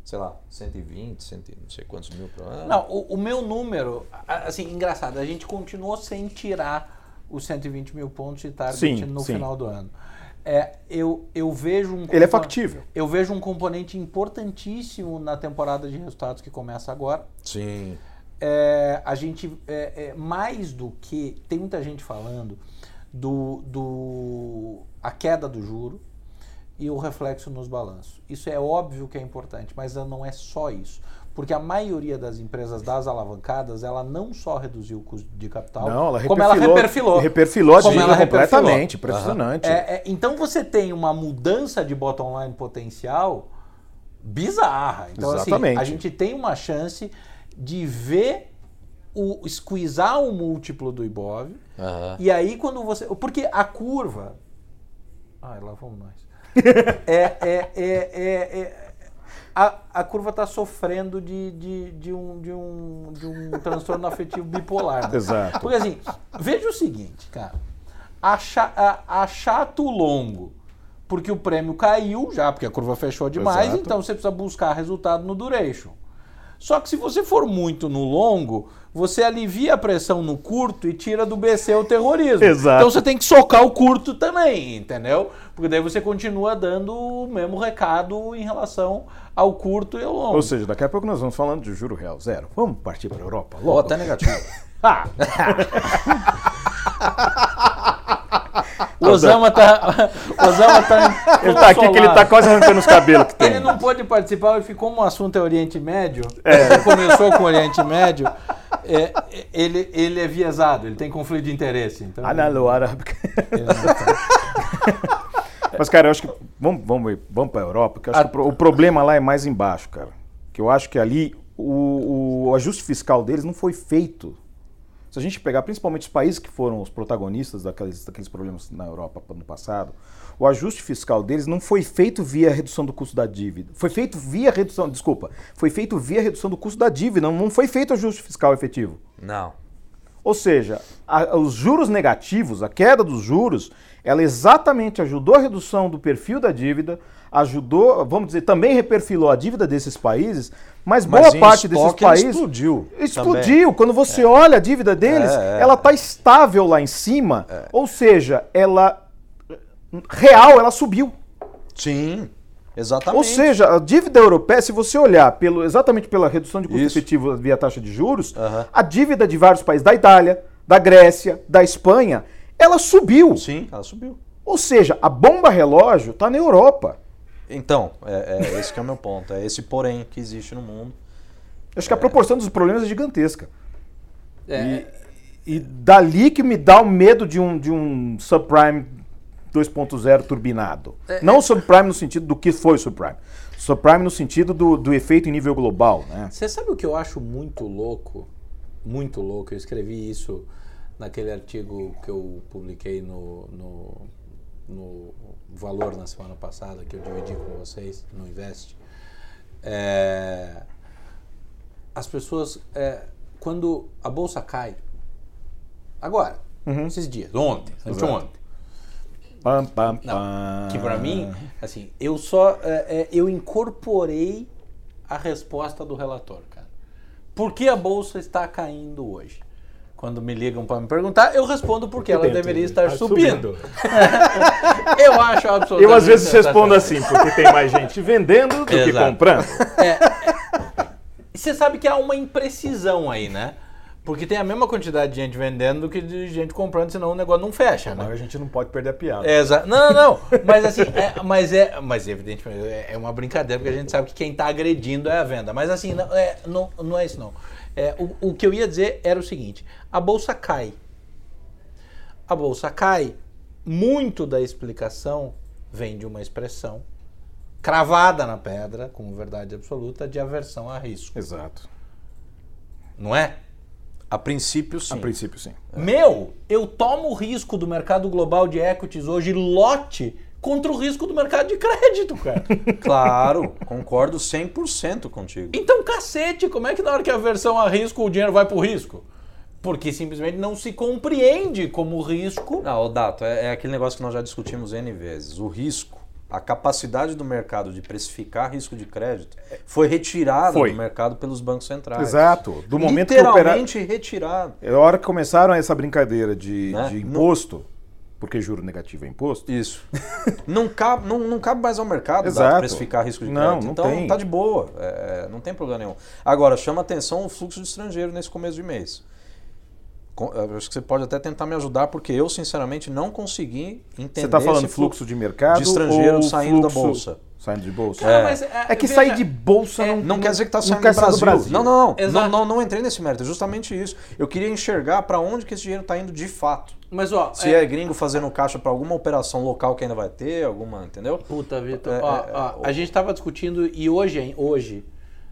C: sei lá, 120, 100, e não sei quantos mil por ano.
A: Não, o, o meu número, assim, engraçado, a gente continuou sem tirar os 120 mil pontos de target
B: Sim,
A: no
B: sim.
A: final do ano. É, eu, eu vejo um
B: Ele é factível.
A: Eu vejo um componente importantíssimo na temporada de resultados que começa agora.
C: Sim.
A: É, a gente, é, é, mais do que, tem muita gente falando do, do a queda do juro e o reflexo nos balanços. Isso é óbvio que é importante, mas não é só isso. Porque a maioria das empresas das alavancadas, ela não só reduziu o custo de capital,
B: Não, ela
A: como ela reperfilou.
B: Reperfilou a
A: Como
B: dívida completamente. Impressionante.
A: É, é, então você tem uma mudança de bottom line potencial bizarra. Então,
B: Exatamente.
A: assim, a gente tem uma chance de ver o squeezar o múltiplo do Ibov.
C: Aham.
A: E aí quando você. Porque a curva. Ai, lá vamos nós. [LAUGHS] é, é, é, é, é- a, a curva está sofrendo de, de, de, um, de, um, de um [LAUGHS] transtorno afetivo bipolar. né?
B: Exato.
A: Porque assim, veja o seguinte, cara. Acha, a, achato longo, porque o prêmio caiu já, porque a curva fechou demais,
B: Exato.
A: então você precisa buscar resultado no duration. Só que se você for muito no longo, você alivia a pressão no curto e tira do BC o terrorismo.
B: Exato.
A: Então você tem que socar o curto também, entendeu? Porque daí você continua dando o mesmo recado em relação ao curto e ao longo.
B: Ou seja, daqui a pouco nós vamos falando de juro real zero. Vamos partir para a Europa
C: Ou
B: logo?
C: até negativo. [LAUGHS]
A: Ah! [LAUGHS] o Osama tá. O Osama tá.
B: Ele tá aqui que ele tá quase arrancando os cabelos que tem.
A: Ele não pôde participar e ficou como o assunto é Oriente Médio. É. Começou com o Oriente Médio. é, ele, ele é viesado, ele tem conflito de interesse. Então,
B: Analo
A: ele não tá. [LAUGHS]
B: Mas, cara, eu acho que. Vamos, vamos, vamos para a Europa, porque eu acho que o problema lá é mais embaixo, cara. Que eu acho que ali o, o ajuste fiscal deles não foi feito. Se a gente pegar principalmente os países que foram os protagonistas daqueles, daqueles problemas na Europa no passado, o ajuste fiscal deles não foi feito via redução do custo da dívida. Foi feito via redução, desculpa, foi feito via redução do custo da dívida, não, não foi feito ajuste fiscal efetivo.
C: Não.
B: Ou seja, a- os juros negativos, a queda dos juros, ela exatamente ajudou a redução do perfil da dívida, ajudou, vamos dizer, também reperfilou a dívida desses países, mas boa
C: Mas em
B: parte desses países
C: explodiu.
B: explodiu. Quando você olha a dívida deles,
C: É, é,
B: ela está estável lá em cima, ou seja, ela real, ela subiu.
C: Sim, exatamente.
B: Ou seja, a dívida europeia, se você olhar pelo, exatamente pela redução de custo
C: Isso.
B: efetivo via taxa de juros,
C: Aham.
B: a dívida de vários países, da Itália, da Grécia, da Espanha, ela subiu.
C: Sim, ela subiu.
B: Ou seja, a bomba relógio está na Europa.
C: Então, é, é esse que é o meu ponto. É esse porém que existe no mundo.
B: Eu Acho que a proporção dos problemas é gigantesca.
A: É,
B: E dali que me dá o medo de um, de um subprime 2.0 turbinado. Não o subprime no sentido do que foi o subprime. Subprime no sentido do, do efeito em nível global. Né?
A: Você sabe o que eu acho muito louco? Muito louco. Eu escrevi isso naquele artigo que eu publiquei no, no, no Valor na semana passada, que eu dividi com vocês no Invest. É, as pessoas, é, quando a bolsa cai, agora, esses dias, ontem, anteontem,
B: Pam, pam,
A: Não,
B: pam.
A: que pra mim, assim, eu só é, é, eu incorporei a resposta do relator, cara. Por que a bolsa está caindo hoje? Quando me ligam para me perguntar, eu respondo porque ela deveria estar
E: Tá
A: subindo. [LAUGHS] eu acho absolutamente.
B: Eu às vezes respondo assim, porque tem mais gente vendendo do que
A: Exato.
B: comprando.
A: E Você sabe que há uma imprecisão aí, né? Porque tem a mesma quantidade de gente vendendo do que de gente comprando, senão o negócio não fecha, né?
E: Mas a gente não pode perder a piada.
A: É, exa- Não, não, não. Mas assim, é, mas é, mas evidentemente é é uma brincadeira porque a gente sabe que quem está agredindo é a venda. Mas assim, não é, não, não é isso não. É, o, o que eu ia dizer era o seguinte: a bolsa cai. A bolsa cai. Muito da explicação vem de uma expressão cravada na pedra, como verdade absoluta, de aversão a risco.
B: Exato.
A: Não é?
C: A princípio, sim.
B: A princípio, sim.
A: Meu, eu tomo o risco do mercado global de equities hoje lote contra o risco do mercado de crédito, cara. [LAUGHS]
C: Claro, concordo 100% contigo.
A: Então, cacete, como é que na hora que a versão a risco o dinheiro vai pro risco? Porque simplesmente não se compreende como risco.
C: Não, o Dato, é, é aquele negócio que nós já discutimos N vezes. O risco, a capacidade do mercado de precificar risco de crédito foi retirada
B: Foi.
C: do mercado pelos bancos centrais.
B: Exato. Do momento que opera...
C: Literalmente retirado.
B: É a hora que começaram essa brincadeira de,
C: Né?
B: de imposto, porque juro negativo é imposto,
C: Isso. [LAUGHS] não, cabe, não, não cabe mais ao mercado
B: Exato.
C: Precificar risco de
B: Não,
C: crédito.
B: não
C: então
B: tem.
C: tá de boa, é, não tem problema nenhum. Agora, chama atenção o fluxo de estrangeiro nesse começo de mês. Acho que você pode até tentar me ajudar, porque eu, sinceramente, não consegui entender
B: você está falando
C: esse
B: fluxo de mercado
C: de estrangeiro
B: ou
C: saindo da bolsa.
B: Saindo de bolsa.
A: Cara,
C: É.
A: mas,
B: É que
A: veja,
B: sair de bolsa não,
C: Não quer dizer que está
B: não
C: saindo do
B: sair
C: Brasil. Não, não, não. Não, não. Não entrei nesse mérito. É justamente isso. Eu queria enxergar para onde que esse dinheiro está indo de fato.
A: Mas ó,
C: Se é, gringo fazendo caixa para alguma operação local que ainda vai ter, alguma, entendeu?
A: Puta, Vitor.
C: É,
A: ó,
C: é,
A: ó,
C: é,
A: a gente estava discutindo e hoje, hein, hoje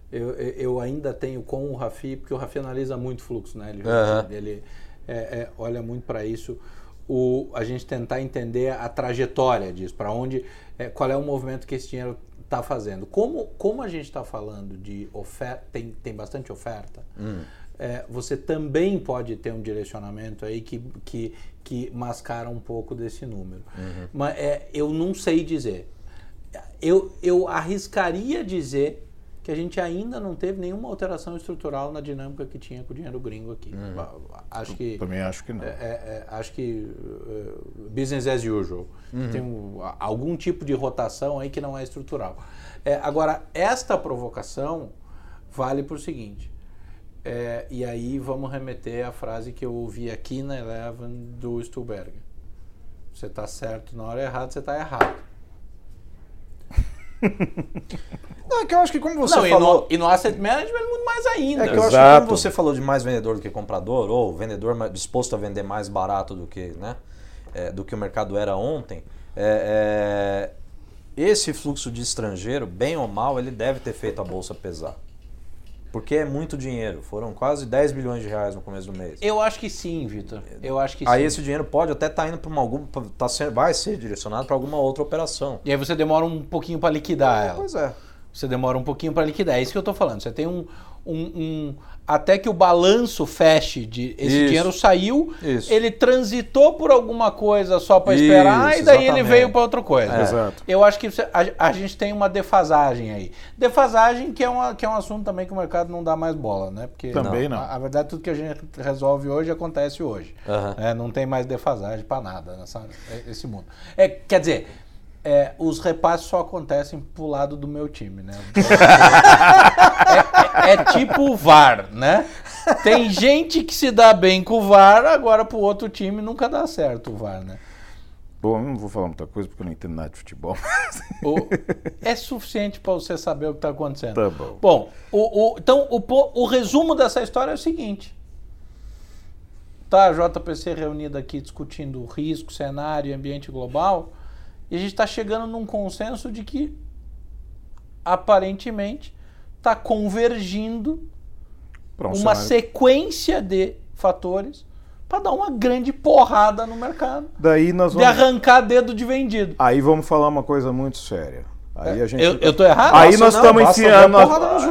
A: eu, eu ainda tenho com o Rafi, porque o Rafi analisa muito fluxo, né? Ele, ele é, é, olha muito para isso. O, a gente tentar entender a trajetória disso, para onde, é, qual é o movimento que esse dinheiro está fazendo. Como, como a gente está falando de oferta, tem, tem bastante oferta, é, você também pode ter um direcionamento aí que, que, que mascara um pouco desse número. Mas é, eu não sei dizer. Eu, eu arriscaria dizer que a gente ainda não teve nenhuma alteração estrutural na dinâmica que tinha com o dinheiro gringo aqui. Acho que
B: Também acho que não.
A: é, é, acho que uh, business as usual. Tem um- algum tipo de rotação aí que não é estrutural. É, agora, esta provocação vale para o seguinte. É, e aí vamos remeter à frase que eu ouvi aqui na Eleven do Stuhlberger. Você está certo na hora errada, você está errado. [LAUGHS]
C: Não, é que eu acho que como você
A: Não, e,
C: falou...
A: no, e no asset management muito mais ainda.
C: É que eu acho que
B: Exato.
C: como você falou de mais vendedor do que comprador, ou vendedor disposto a vender mais barato do que, né, é, do que o mercado era ontem, é, é, esse fluxo de estrangeiro, bem ou mal, ele deve ter feito a bolsa pesar. Porque é muito dinheiro. Foram quase 10 bilhões de reais no começo do mês.
A: Eu acho que sim, Vitor. Eu acho que
C: Aí
A: sim.
C: esse dinheiro pode até estar indo para uma algum, tá vai ser direcionado para alguma outra operação.
A: E aí você demora um pouquinho para liquidar ela.
C: Pois é.
A: Você demora um pouquinho para liquidar. É isso que eu estou falando. Você tem um, um, um- até que o balanço feche de esse
C: Isso.
A: dinheiro saiu,
C: Isso.
A: ele transitou por alguma coisa só para
C: Isso,
A: esperar e daí ele
C: exatamente.
A: veio para outra coisa.
C: É.
B: Exato.
A: Eu acho que isso- a, a gente tem uma defasagem aí. Defasagem que é, uma, que é um assunto também que o mercado não dá mais bola, né? Porque
B: Também não.
A: A, a verdade, tudo que a gente resolve hoje acontece hoje.
C: Aham.
A: É, não tem mais defasagem para nada nessa, é- esse mundo. É, quer dizer, é, os repasses só acontecem pro lado do meu time, né? [LAUGHS] É, é- é tipo o VAR, né? Tem gente que se dá bem com o VAR, agora pro outro time nunca dá certo o VAR, né?
B: Bom, eu não vou falar muita coisa porque eu não entendo nada de futebol. [LAUGHS]
A: O- é suficiente para você saber o que está acontecendo.
B: Tá bom.
A: Bom, o, o- então o, o resumo dessa história é o seguinte. Tá a JPC reunida aqui discutindo risco, cenário e ambiente global, e a gente está chegando num consenso de que aparentemente está convergindo
B: um
A: uma
B: cenário-
A: sequência de fatores para dar uma grande porrada no mercado,
B: Daí nós
A: de
B: vamos.
A: arrancar dedo de vendido.
B: Aí vamos falar uma coisa muito séria. Aí a gente.
A: Eu, eu tô errado?
B: Aí
C: Nossa,
B: nós estamos enfiando.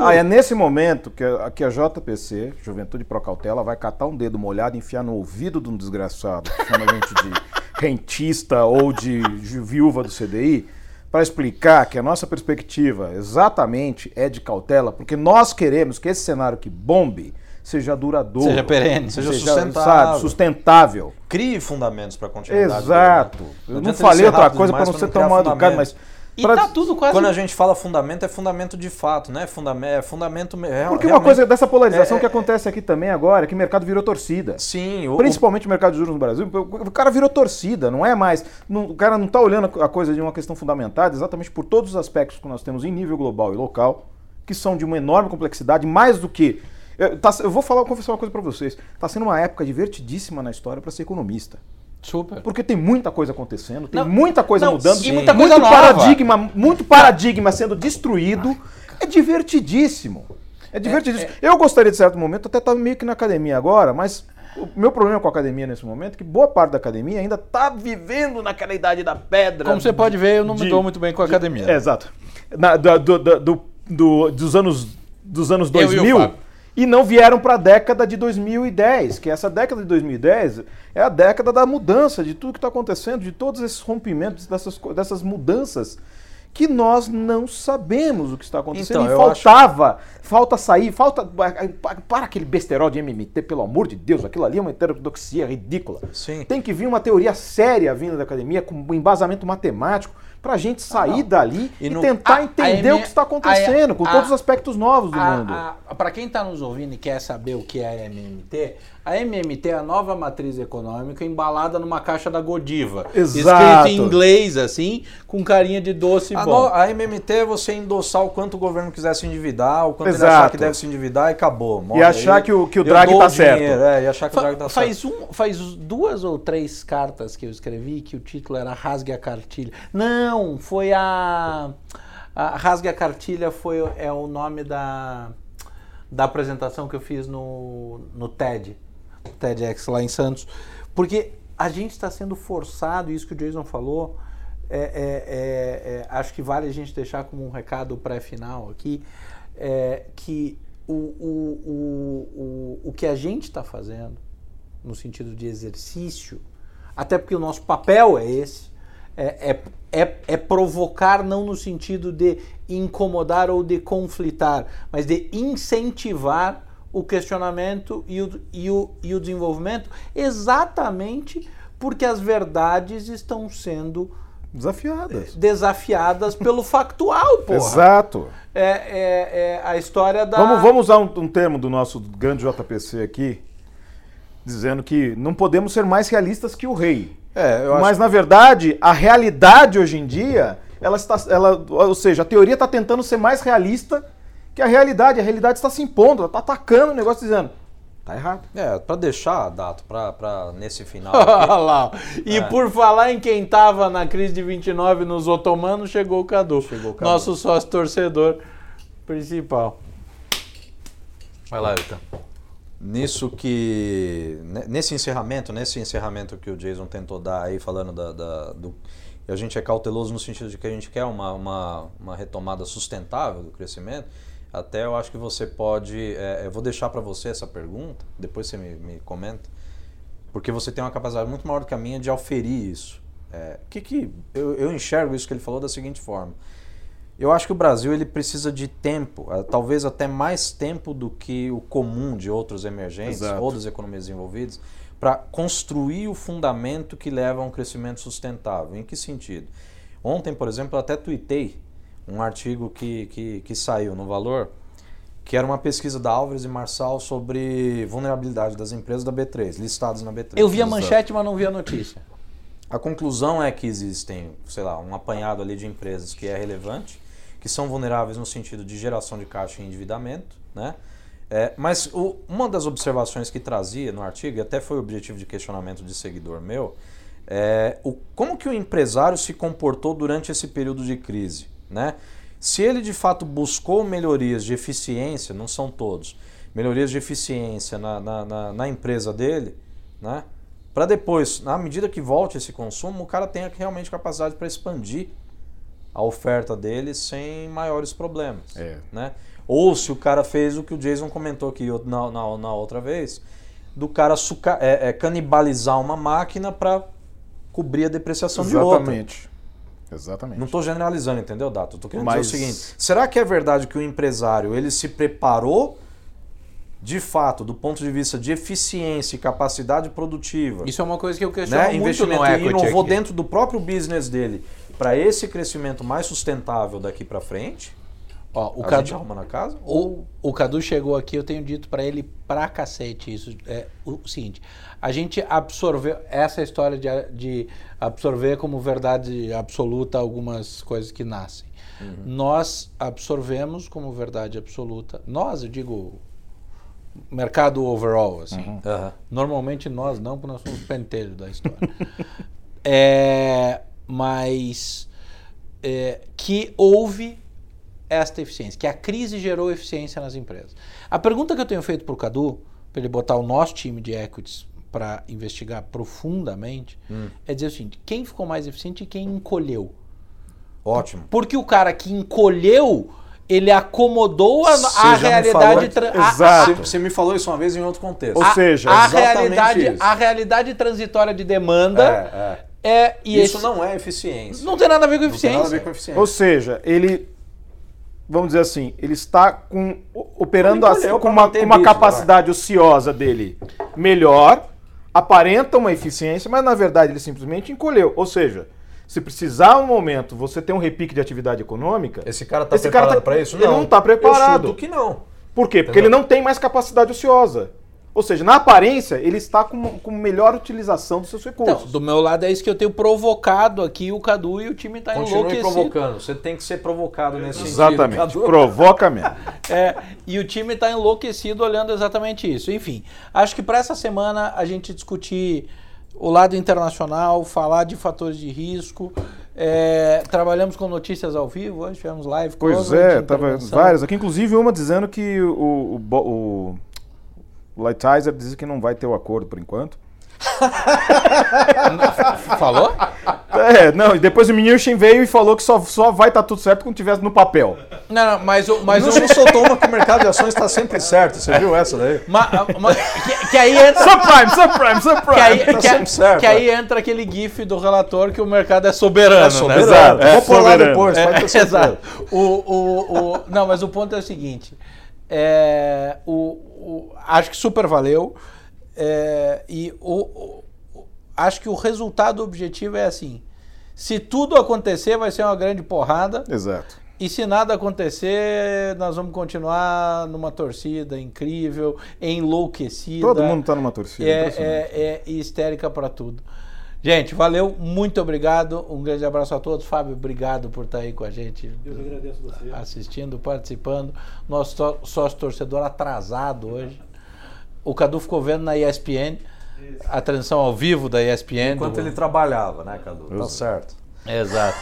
B: Aí é nesse momento que a, que a JPC, Juventude Pro Cautela, vai catar um dedo molhado e enfiar no ouvido de um desgraçado, que chama a gente de rentista ou de viúva do CDI, para explicar que a nossa perspectiva exatamente é de cautela, porque nós queremos que esse cenário que bombe seja duradouro.
A: Seja perene.
C: Seja
B: sabe,
C: sustentável.
B: sustentável.
C: Crie fundamentos para continuidade.
B: Exato. Eu não falei outra coisa para não ser tão mal educado, mas.
A: E
B: pra-
A: tá tudo quase
C: Quando a gente fala fundamento, é fundamento de fato, né? Fundamento, é fundamento me- real-
B: Porque uma
C: realmente-
B: coisa dessa polarização
C: é-
B: que acontece aqui também agora é que o mercado virou torcida.
C: Sim, o,
B: Principalmente o mercado de juros no Brasil, o cara virou torcida, não é mais. não- o cara não está olhando a coisa de uma questão fundamentada exatamente por todos os aspectos que nós temos em nível global e local, que são de uma enorme complexidade, mais do que. Eu, tá- eu vou falar, confessar uma coisa para vocês. Está sendo uma época divertidíssima na história para ser economista.
A: Super.
B: Porque tem muita coisa acontecendo, tem
A: Não,
B: muita coisa
A: não,
B: mudando,
A: e muita
B: muito
A: coisa nova.
B: paradigma, muito paradigma sendo destruído. É divertidíssimo. É divertidíssimo. Eu gostaria de certo momento, até estava meio que na academia agora, mas o meu problema com a academia nesse momento é que boa parte da academia ainda está vivendo naquela idade da pedra.
A: Como você pode ver, eu não me
B: de-
A: dou muito bem com a academia.
B: É, exato. Na- do- do- do- do- do- dos anos dos anos
A: Eu e o
B: 2000
A: Fábio.
B: E não vieram para a década de 2010, que essa década de 2010 é a década da mudança, de tudo que está acontecendo, de todos esses rompimentos, dessas, dessas mudanças que nós não sabemos o que está acontecendo.
C: Então,
B: e faltava, falta sair, falta. pa- Para aquele besterol de MMT, pelo amor de Deus, aquilo ali é uma heterodoxia ridícula.
C: Sim.
B: Tem que vir uma teoria séria vindo da academia, com um embasamento matemático, para a gente sair dali e,
C: E no-
B: tentar
A: a-
B: entender
A: a
B: o que está acontecendo,
A: a-
B: com todos os aspectos novos do mundo.
A: Para quem está nos ouvindo e quer saber o que é MMT, a MMT é a nova matriz econômica embalada numa caixa da Godiva.
B: Exato.
A: Escrito em inglês, assim, com carinha de doce
C: A,
A: bom.
C: no- a MMT é você endossar o quanto o governo quiser se endividar, o quanto ele
B: Exato.
C: achar que deve se endividar e acabou. Morre
B: achar
C: aí.
B: que o- que o Draghi tá
C: o dinheiro,
B: certo.
C: É, e achar que o
A: Fa-
C: Draghi tá
A: faz,
C: certo.
A: um, faz duas ou três cartas que eu escrevi que o título era Rasgue a Cartilha. Não, foi a. a Rasgue a Cartilha foi, o- é o nome da, da apresentação que eu fiz no, no TED, TEDx lá em Santos. Porque a gente está sendo forçado, isso que o Jason falou, é, é, é, é, acho que vale a gente deixar como um recado pré-final aqui, é, que o, o, o, o, que a gente está fazendo, no sentido de exercício, até porque o nosso papel é esse, é, é, é, é provocar não no sentido de incomodar ou de conflitar, mas de incentivar o questionamento e o, e o, e o desenvolvimento, exatamente porque as verdades estão sendo
B: Desafiadas.
A: desafiadas pelo factual, porra.
B: Exato.
A: É, é, é a história da.
B: Vamos, vamos usar um, um termo do nosso grande JPC aqui, dizendo que não podemos ser mais realistas que o rei.
C: É, eu acho
B: Mas, na verdade, a realidade hoje em dia, ela está. Ela, ou seja, a teoria está tentando ser mais realista que a realidade. A realidade está se impondo, ela está atacando o negócio dizendo. Tá errado.
C: É, pra deixar, Dato, pra nesse final [LAUGHS]
A: lá. E
C: É.
A: por falar em quem estava na crise de 29 nos otomanos, chegou o Cadu.
C: Chegou o Cadu.
A: Nosso sócio torcedor principal. Vai lá, Erika.
C: nisso que. ne- Nesse encerramento, nesse encerramento que o Jason tentou dar aí, falando da, da- do. A gente é cauteloso no sentido de que a gente quer uma, uma, uma retomada sustentável do crescimento. Até eu acho que você pode. é, eu vou deixar para você essa pergunta, depois você me, me comenta, porque você tem uma capacidade muito maior do que a minha de auferir isso. É, que que eu, eu enxergo isso que ele falou da seguinte forma. Eu acho que o Brasil ele precisa de tempo, eh, talvez até mais tempo do que o comum de outros emergentes
B: Exato.
C: ou das economias desenvolvidas, para construir o fundamento que leva a um crescimento sustentável. Em que sentido? Ontem, por exemplo, eu até tuitei um artigo que, que, que saiu no Valor, que era uma pesquisa da Álvares e Marçal sobre vulnerabilidade das empresas da B3, listadas na B3.
A: Eu vi a manchete, mas não vi a notícia.
C: A conclusão é que existem, sei lá, um apanhado ali de empresas que é relevante, que são vulneráveis no sentido de geração de caixa e endividamento, né? É, mas o- uma das observações que trazia no artigo, e até foi objetivo de questionamento de seguidor meu, é o, como que o empresário se comportou durante esse período de crise, né? Se ele de fato buscou melhorias de eficiência, não são todos, melhorias de eficiência na, na, na- na empresa dele, né? Para depois, na medida que volte esse consumo, o cara tenha realmente capacidade para expandir a oferta dele sem maiores problemas.
B: É.
C: Né? Ou se o cara fez o que o Jason comentou aqui na, na, na outra vez, do cara suca- é, é, canibalizar uma máquina para cobrir a depreciação de outra.
B: Exatamente. Exatamente.
C: Não estou generalizando, entendeu, Dato? Estou querendo
B: Mas-
C: dizer o seguinte: será que é verdade que o empresário ele se preparou de fato do ponto de vista de eficiência e capacidade produtiva?
A: Isso é uma coisa que eu questiono
C: né,
A: muito
C: investimento
A: no
C: e
A: equity
C: inovou
A: aqui.
C: dentro do próprio business dele para esse crescimento mais sustentável daqui para frente.
A: Ó, o
C: a
A: Cadu,
C: gente arruma na casa?
A: o, o Cadu chegou aqui, eu tenho dito pra ele pra cacete isso. É o seguinte, a gente absorveu essa história de, de absorver como verdade absoluta algumas coisas que nascem. Nós absorvemos como verdade absoluta. Nós, eu digo, mercado overall, assim.
C: Aham.
A: Normalmente nós não, porque nós somos pentelho da história. [LAUGHS] É, mas é, que houve esta eficiência, que a crise gerou eficiência nas empresas. A pergunta que eu tenho feito para o Cadu, para ele botar o nosso time de equities para investigar profundamente, é dizer o seguinte: quem ficou mais eficiente e quem encolheu?
C: Ótimo.
A: Porque o cara que encolheu, ele acomodou a, a realidade.
C: falou-
A: tra- a-
B: Exato.
C: Você, você me falou isso uma vez em outro contexto.
B: Ou
A: a-
B: seja,
A: a, realidade,
C: isso.
A: a realidade transitória de demanda
C: É,
A: é,
C: é.
A: e
C: Isso
A: esse-
C: não é eficiência.
A: não tem nada a ver com
C: Não tem nada a
A: eficiência.
C: ver com eficiência.
B: Ou seja, ele, vamos dizer assim, ele está com, operando assim, com uma, com uma capacidade ociosa dele melhor, aparenta uma eficiência, mas na verdade ele simplesmente encolheu. Ou seja, se precisar um momento você ter um repique de atividade econômica,
C: Esse cara tá
B: Esse cara
C: preparado
B: tá-
C: para isso?
B: ele não tá preparado.
C: Eu que não.
B: por quê? Porque
C: Entendeu?
B: ele não tem mais capacidade ociosa. Ou seja, na aparência, ele está com, com melhor utilização dos seus
A: Então,
B: recursos.
A: do meu lado é isso que eu tenho provocado aqui o Cadu e o time tá
C: Continue
A: enlouquecido.
C: provocando. Você tem que ser provocado nesse
B: Exatamente.
C: sentido. Cadu. [LAUGHS]
B: Provoca mesmo. [LAUGHS]
A: É, e o time está enlouquecido olhando exatamente isso. Enfim, acho que para essa semana a gente discutir o lado internacional, falar de fatores de risco. é, trabalhamos com notícias ao vivo, hoje tivemos live.
B: Pois é, tava várias aqui, inclusive uma dizendo que o, o, o, o Lighthizer diz que não vai ter o acordo por enquanto. [LAUGHS]
A: Falou?
B: É, não, e depois o Mnuchin veio e falou que só, só vai estar tudo certo quando tivesse no papel.
A: Não, não, mas o. Mas o
C: soltou uma que o mercado de ações está sempre certo. Você viu essa daí?
A: ma- ma- que, que aí entra.
B: Subprime, subprime, subprime!
A: Que aí,
C: tá
A: que,
C: sempre certo,
A: que aí entra aquele gif do relator que o mercado é soberano.
C: É
A: né?
C: soberano.
B: Exato, é
C: Vou pôr lá depois. pode ter
A: É, [LAUGHS]
C: certeza.
A: exato. O, o, o, não, mas o ponto é o seguinte. É, o, o- acho que super valeu. é, e o, o- acho que o resultado objetivo é assim. Se tudo acontecer, vai ser uma grande porrada.
B: Exato.
A: E se nada acontecer, nós vamos continuar numa torcida incrível, enlouquecida.
B: Todo mundo tá numa torcida.
A: É, é, é histérica para tudo. Gente, valeu, muito obrigado. Um grande abraço a todos. Fábio, obrigado por estar aí com a gente.
E: Eu que agradeço você.
A: Assistindo, participando. Nosso sócio torcedor atrasado hoje. O Cadu ficou vendo na ESPN a transmissão ao vivo da ESPN.
C: Enquanto
A: do-
C: ele trabalhava, né, Cadu? Tá certo.
A: Exato.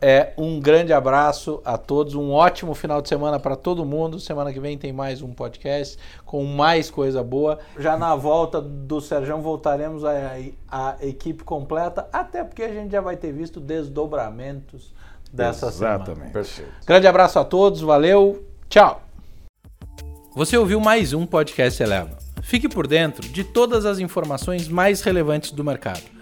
A: É, um grande abraço a todos, um ótimo final de semana para todo mundo. Semana que vem tem mais um podcast com mais coisa boa. Já na volta do Serjão voltaremos a, a equipe completa, até porque a gente já vai ter visto desdobramentos dessa semana.
B: Exatamente.
C: Perfeito.
A: Grande abraço a todos, valeu. Tchau! Você ouviu mais um podcast Eleva. Fique por dentro de todas as informações mais relevantes do mercado.